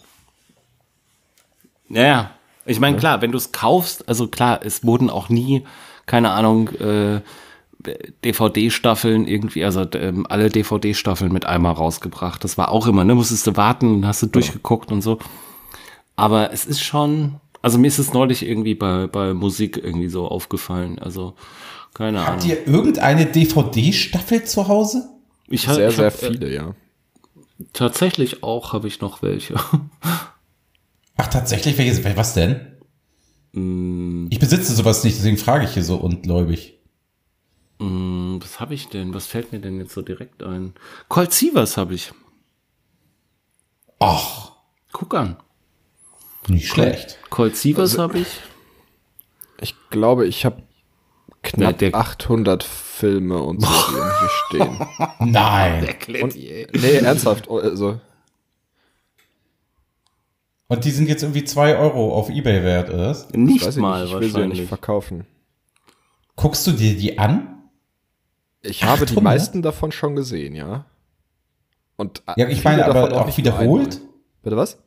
ja, ja. Ich meine, klar, wenn du es kaufst, also klar, es wurden auch nie, keine Ahnung, äh, DVD-Staffeln irgendwie, also ähm, alle DVD-Staffeln mit einmal rausgebracht. Das war auch immer, ne? Musstest du warten und hast du durchgeguckt und so. Aber es ist schon, also mir ist es neulich irgendwie bei, bei Musik irgendwie so aufgefallen. Also, keine Habt Ahnung. ihr irgendeine DVD-Staffel zu Hause? Ich hab- Sehr, ich sehr hab, äh, viele, ja. Tatsächlich auch habe ich noch welche. Ach, tatsächlich? Welches, was denn? Mm. Ich besitze sowas nicht, deswegen frage ich hier so ungläubig. Hm, Was habe ich denn? Was fällt mir denn jetzt so direkt ein? Colt Sievers habe ich. Ach, Guck an. Nicht schlecht. Colt Sievers habe ich. Ich glaube, ich habe knapp Ja, der- 800 Filme und Serien hier stehen. Nein. Und, nee, ernsthaft. Also, Und die sind jetzt irgendwie zwei Euro auf Ebay wert, oder? Nicht weiß ich mal nicht, ich will sie ja nicht verkaufen. Guckst du dir die an? Ich habe die 800? meisten davon schon gesehen, ja. Und Ja, ich meine aber auch nicht wiederholt? Bitte was?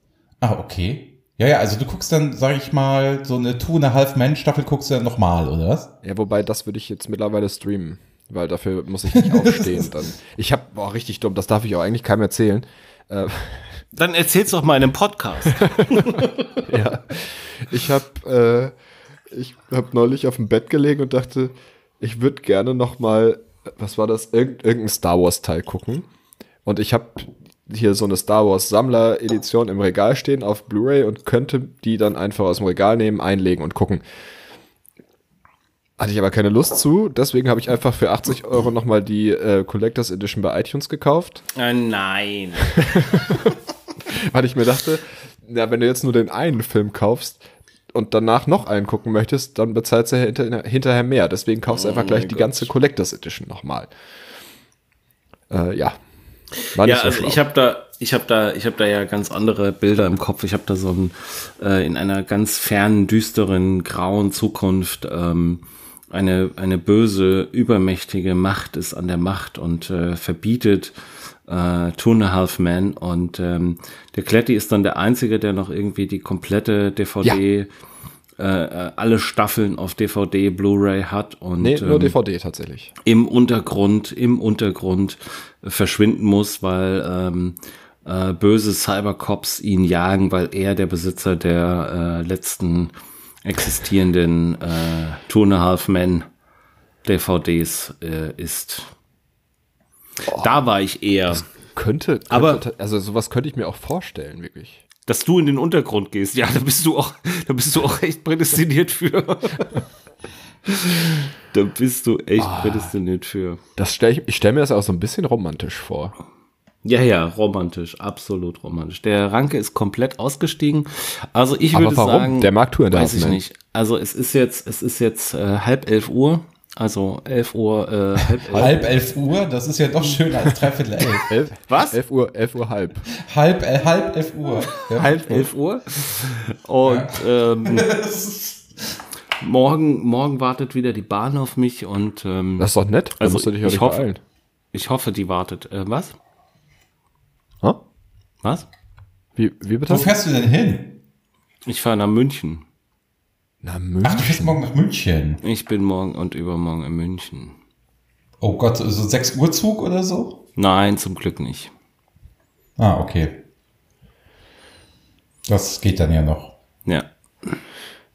Ah, okay. Ja, ja, also du guckst dann, sag ich mal, so eine Two and a Half Men Staffel guckst du dann nochmal, oder was? Ja, wobei das würde ich jetzt mittlerweile streamen, weil dafür muss ich nicht aufstehen dann. Ich habe, boah, richtig dumm, das darf ich auch eigentlich keinem erzählen. Äh, Dann erzähl's doch mal in einem Podcast. ja, ich habe, äh, ich habe neulich auf dem Bett gelegen und dachte, ich würde gerne noch mal, was war das, Irgend, irgendein Star Wars Teil gucken. Und ich habe hier so eine Star Wars Sammler Edition im Regal stehen auf Blu-ray und könnte die dann einfach aus dem Regal nehmen, einlegen und gucken. Hatte ich aber keine Lust zu, deswegen habe ich einfach für 80 Euro noch mal die äh, Collectors Edition bei iTunes gekauft, äh, nein. weil ich mir dachte, na, wenn du jetzt nur den einen Film kaufst und danach noch einen gucken möchtest, dann bezahlst du hinter, hinterher mehr. Deswegen kaufst du einfach gleich mein die Gott. ganze Collectors Edition nochmal. Äh, ja. War Ja, so also schlau. ich habe da, ich habe da, ich habe da ja ganz andere Bilder im Kopf. Ich habe da so ein äh, in einer ganz fernen, düsteren, grauen Zukunft ähm, eine eine böse, übermächtige Macht ist an der Macht und äh, verbietet äh, Two and a Half Men und ähm, der Kletti ist dann der einzige, der noch irgendwie die komplette DVD äh, äh, alle Staffeln auf DVD, Blu-ray hat und nee, nur ähm, DVD tatsächlich. im Untergrund, im Untergrund äh, verschwinden muss, weil ähm, äh, böse Cybercops ihn jagen, weil er der Besitzer der äh, letzten existierenden äh, Two and a Half Men DVDs äh, ist. Da war ich eher, Könnte, könnte, Aber- also sowas könnte ich mir auch vorstellen, wirklich. Dass du in den Untergrund gehst. Ja, da bist du auch, da bist du auch echt prädestiniert für. da bist du echt prädestiniert für. Das stell ich, ich stelle mir das auch so ein bisschen romantisch vor. Ja, ja, romantisch, absolut romantisch. Der Ranke ist komplett ausgestiegen. Also ich Aber würde warum? sagen, Der mag Tour in der weiß ich Hoffnung. nicht. Also es ist jetzt, es ist jetzt äh, halb elf Uhr. Also elf Uhr, äh, halb elf. Halb elf Uhr, das ist ja doch schöner als dreiviertel elf. Elf, Was? 11 Uhr, 11 Uhr halb. halb, äh, halb elf Uhr. Ja. halb elf Uhr. Und ähm, morgen, morgen wartet wieder die Bahn auf mich und ähm, Das ist doch nett. Da Also musst du dich ja ich nicht hoffe- beeilen. ich hoffe, die wartet. Äh, was? Hä? Was? Wie, wie bitte? Wo fährst du denn hin? Ich fahre nach München. Na, Ach, München. du fährst morgen nach München. Ich bin morgen und übermorgen in München. Oh Gott, so 6 Uhr Zug oder so? Nein, zum Glück nicht. Ah, okay. Das geht dann ja noch. Ja.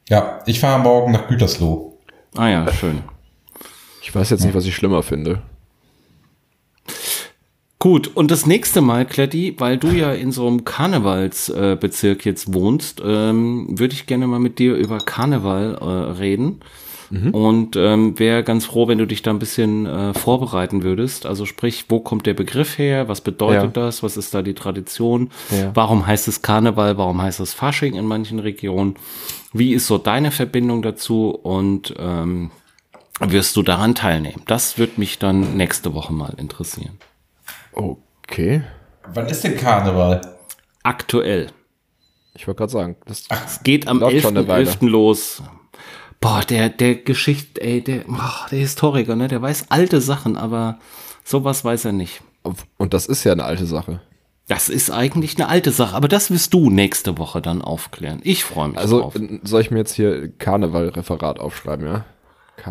Ja, ich fahre morgen nach Gütersloh. Ah ja, schön. Ich weiß jetzt nicht, was ich schlimmer finde. Gut, und das nächste Mal, Kletti, weil du ja in so einem Karnevalsbezirk äh, Bezirk jetzt wohnst, ähm, würde ich gerne mal mit dir über Karneval äh, reden. Und ähm, wäre ganz froh, wenn du dich da ein bisschen äh, vorbereiten würdest. Also sprich, wo kommt der Begriff her? Was bedeutet Ja. das? Was ist da die Tradition? Ja. Warum heißt es Karneval? Warum heißt es Fasching in manchen Regionen? Wie ist so deine Verbindung dazu? Und ähm, wirst du daran teilnehmen? Das wird mich dann nächste Woche mal interessieren. Okay. Wann ist denn Karneval? Aktuell. Ich wollte gerade sagen, das, Es geht am Läuft schon eine Weile. 11.11. los. Boah, der, der Geschichte, ey, der, boah, der Historiker, ne, der weiß alte Sachen, aber sowas weiß er nicht. und das ist ja eine alte Sache. Das ist eigentlich eine alte Sache, aber das wirst du nächste Woche dann aufklären. Ich freue mich Also drauf. soll ich mir jetzt hier Karneval-Referat aufschreiben, ja?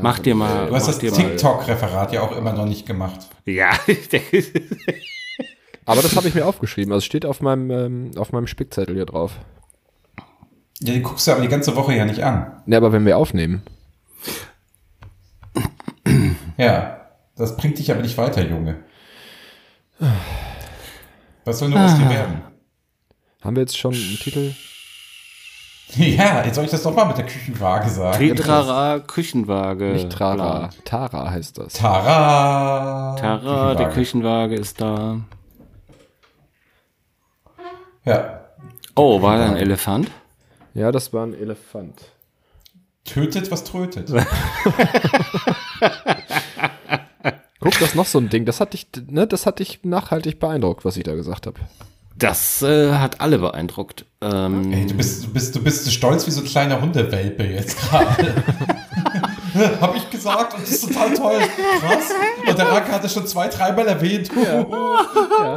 Mach dir mal, Du hast das. TikTok-Referat ja auch immer noch nicht gemacht. Ja, Aber das habe ich mir aufgeschrieben. Also es steht auf meinem, ähm, auf meinem Spickzettel hier drauf. Ja, die guckst du aber die ganze Woche ja nicht an. Ne, aber wenn wir aufnehmen. Ja, das bringt dich aber nicht weiter, Junge. Was soll nur aus dir werden? Haben wir jetzt schon einen Titel? Ja, jetzt soll ich das doch mal mit der Küchenwaage sagen. Tritrara Küchenwaage. Nicht Trara. Tara heißt das. Tara. Tara, die Küchenwaage ist da. Ja. Oh, war da ein Elefant? Ja, das war ein Elefant. Tötet, was trötet. Guck, das ist noch so ein Ding. Das hat dich, ne, das hat dich nachhaltig beeindruckt, was ich da gesagt habe. Das äh, hat alle beeindruckt. Ähm, Ey, du bist, du bist, du bist stolz wie so ein kleiner Hundewelpe jetzt gerade. Hab ich gesagt und das ist total toll. Krass. Und der Ranke hatte schon zwei, dreimal erwähnt.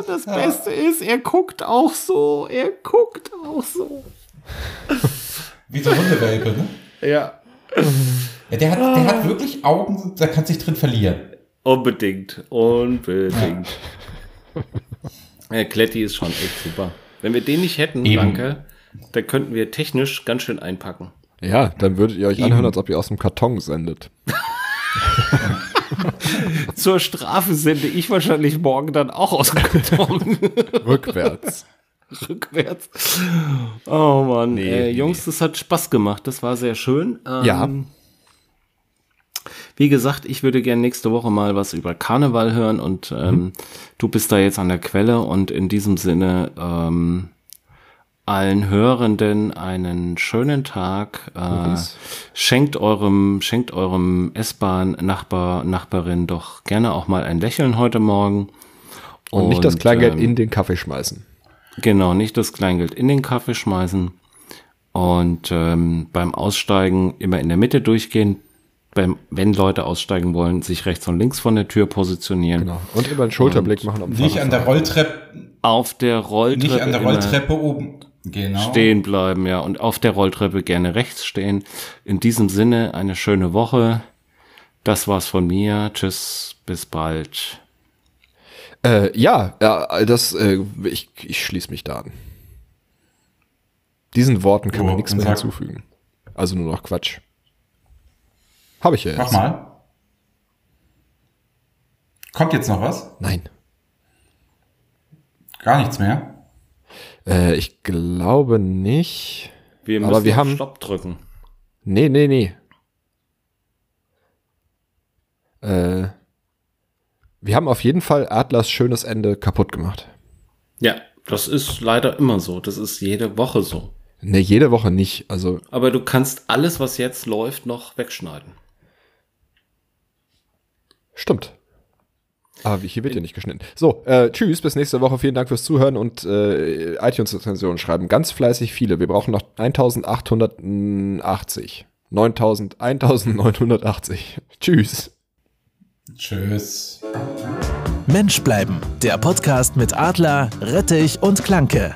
Das Beste ist, er guckt auch so. Er guckt auch so. Wie so ein Hundewelpe, ne? Ja. Ja, der hat, der hat wirklich Augen, da kannst du dich drin verlieren. Unbedingt. Unbedingt. Ja, Kletti ist schon echt super. Wenn wir den nicht hätten, Eben. danke, dann könnten wir technisch ganz schön einpacken. Ja, dann würdet ihr euch Eben. anhören, als ob ihr aus dem Karton sendet. Zur Strafe sende ich wahrscheinlich morgen dann auch aus dem Karton. Rückwärts. Rückwärts. Oh Mann. Nee, äh, nee, Jungs, das hat Spaß gemacht. Das war sehr schön. Ähm, Ja. Wie gesagt, ich würde gerne nächste Woche mal was über Karneval hören und ähm, du bist da jetzt an der Quelle und in diesem Sinne ähm, allen Hörenden einen schönen Tag. Äh, schenkt eurem, schenkt eurem S-Bahn-Nachbar, Nachbarin doch gerne auch mal ein Lächeln heute Morgen. Und, nicht das Kleingeld ähm, in den Kaffee schmeißen. Genau, nicht das Kleingeld in den Kaffee schmeißen und ähm, beim Aussteigen immer in der Mitte durchgehen. Beim, wenn Leute aussteigen wollen, sich rechts und links von der Tür positionieren. Genau. Und immer einen Schulterblick machen. Am Nicht an der. Rolltreppe, Auf der Rolltreppe, nicht an der Rolltreppe oben. Genau. stehen bleiben, ja. Und auf der Rolltreppe gerne rechts stehen. In diesem Sinne eine schöne Woche. Das war's von mir. Tschüss, bis bald. Äh, ja, ja, das, äh, ich, ich schließe mich da an. Diesen Worten kann Jo, man nichts mehr hinzufügen. Also nur noch Quatsch. Habe ich ja jetzt. Mach mal. Kommt jetzt noch was? Nein. Gar nichts mehr? Äh, ich glaube nicht. Wir Aber müssen wir auf haben- Stopp drücken. Nee, nee, nee. Äh, wir haben auf jeden Fall Adlers schönes Ende kaputt gemacht. Ja, das ist leider immer so. Das ist jede Woche so. Nee, jede Woche nicht. Also, Aber du kannst alles, was jetzt läuft, noch wegschneiden. Stimmt. Aber hier wird ja nicht geschnitten. So, äh, tschüss, bis nächste Woche. Vielen Dank fürs Zuhören und äh, iTunes-Rezensionen schreiben. Ganz fleißig viele. Wir brauchen noch 1880. 9000, 1980. Tschüss. Tschüss. Mensch bleiben, der Podcast mit Adler, Rettich und Klanke.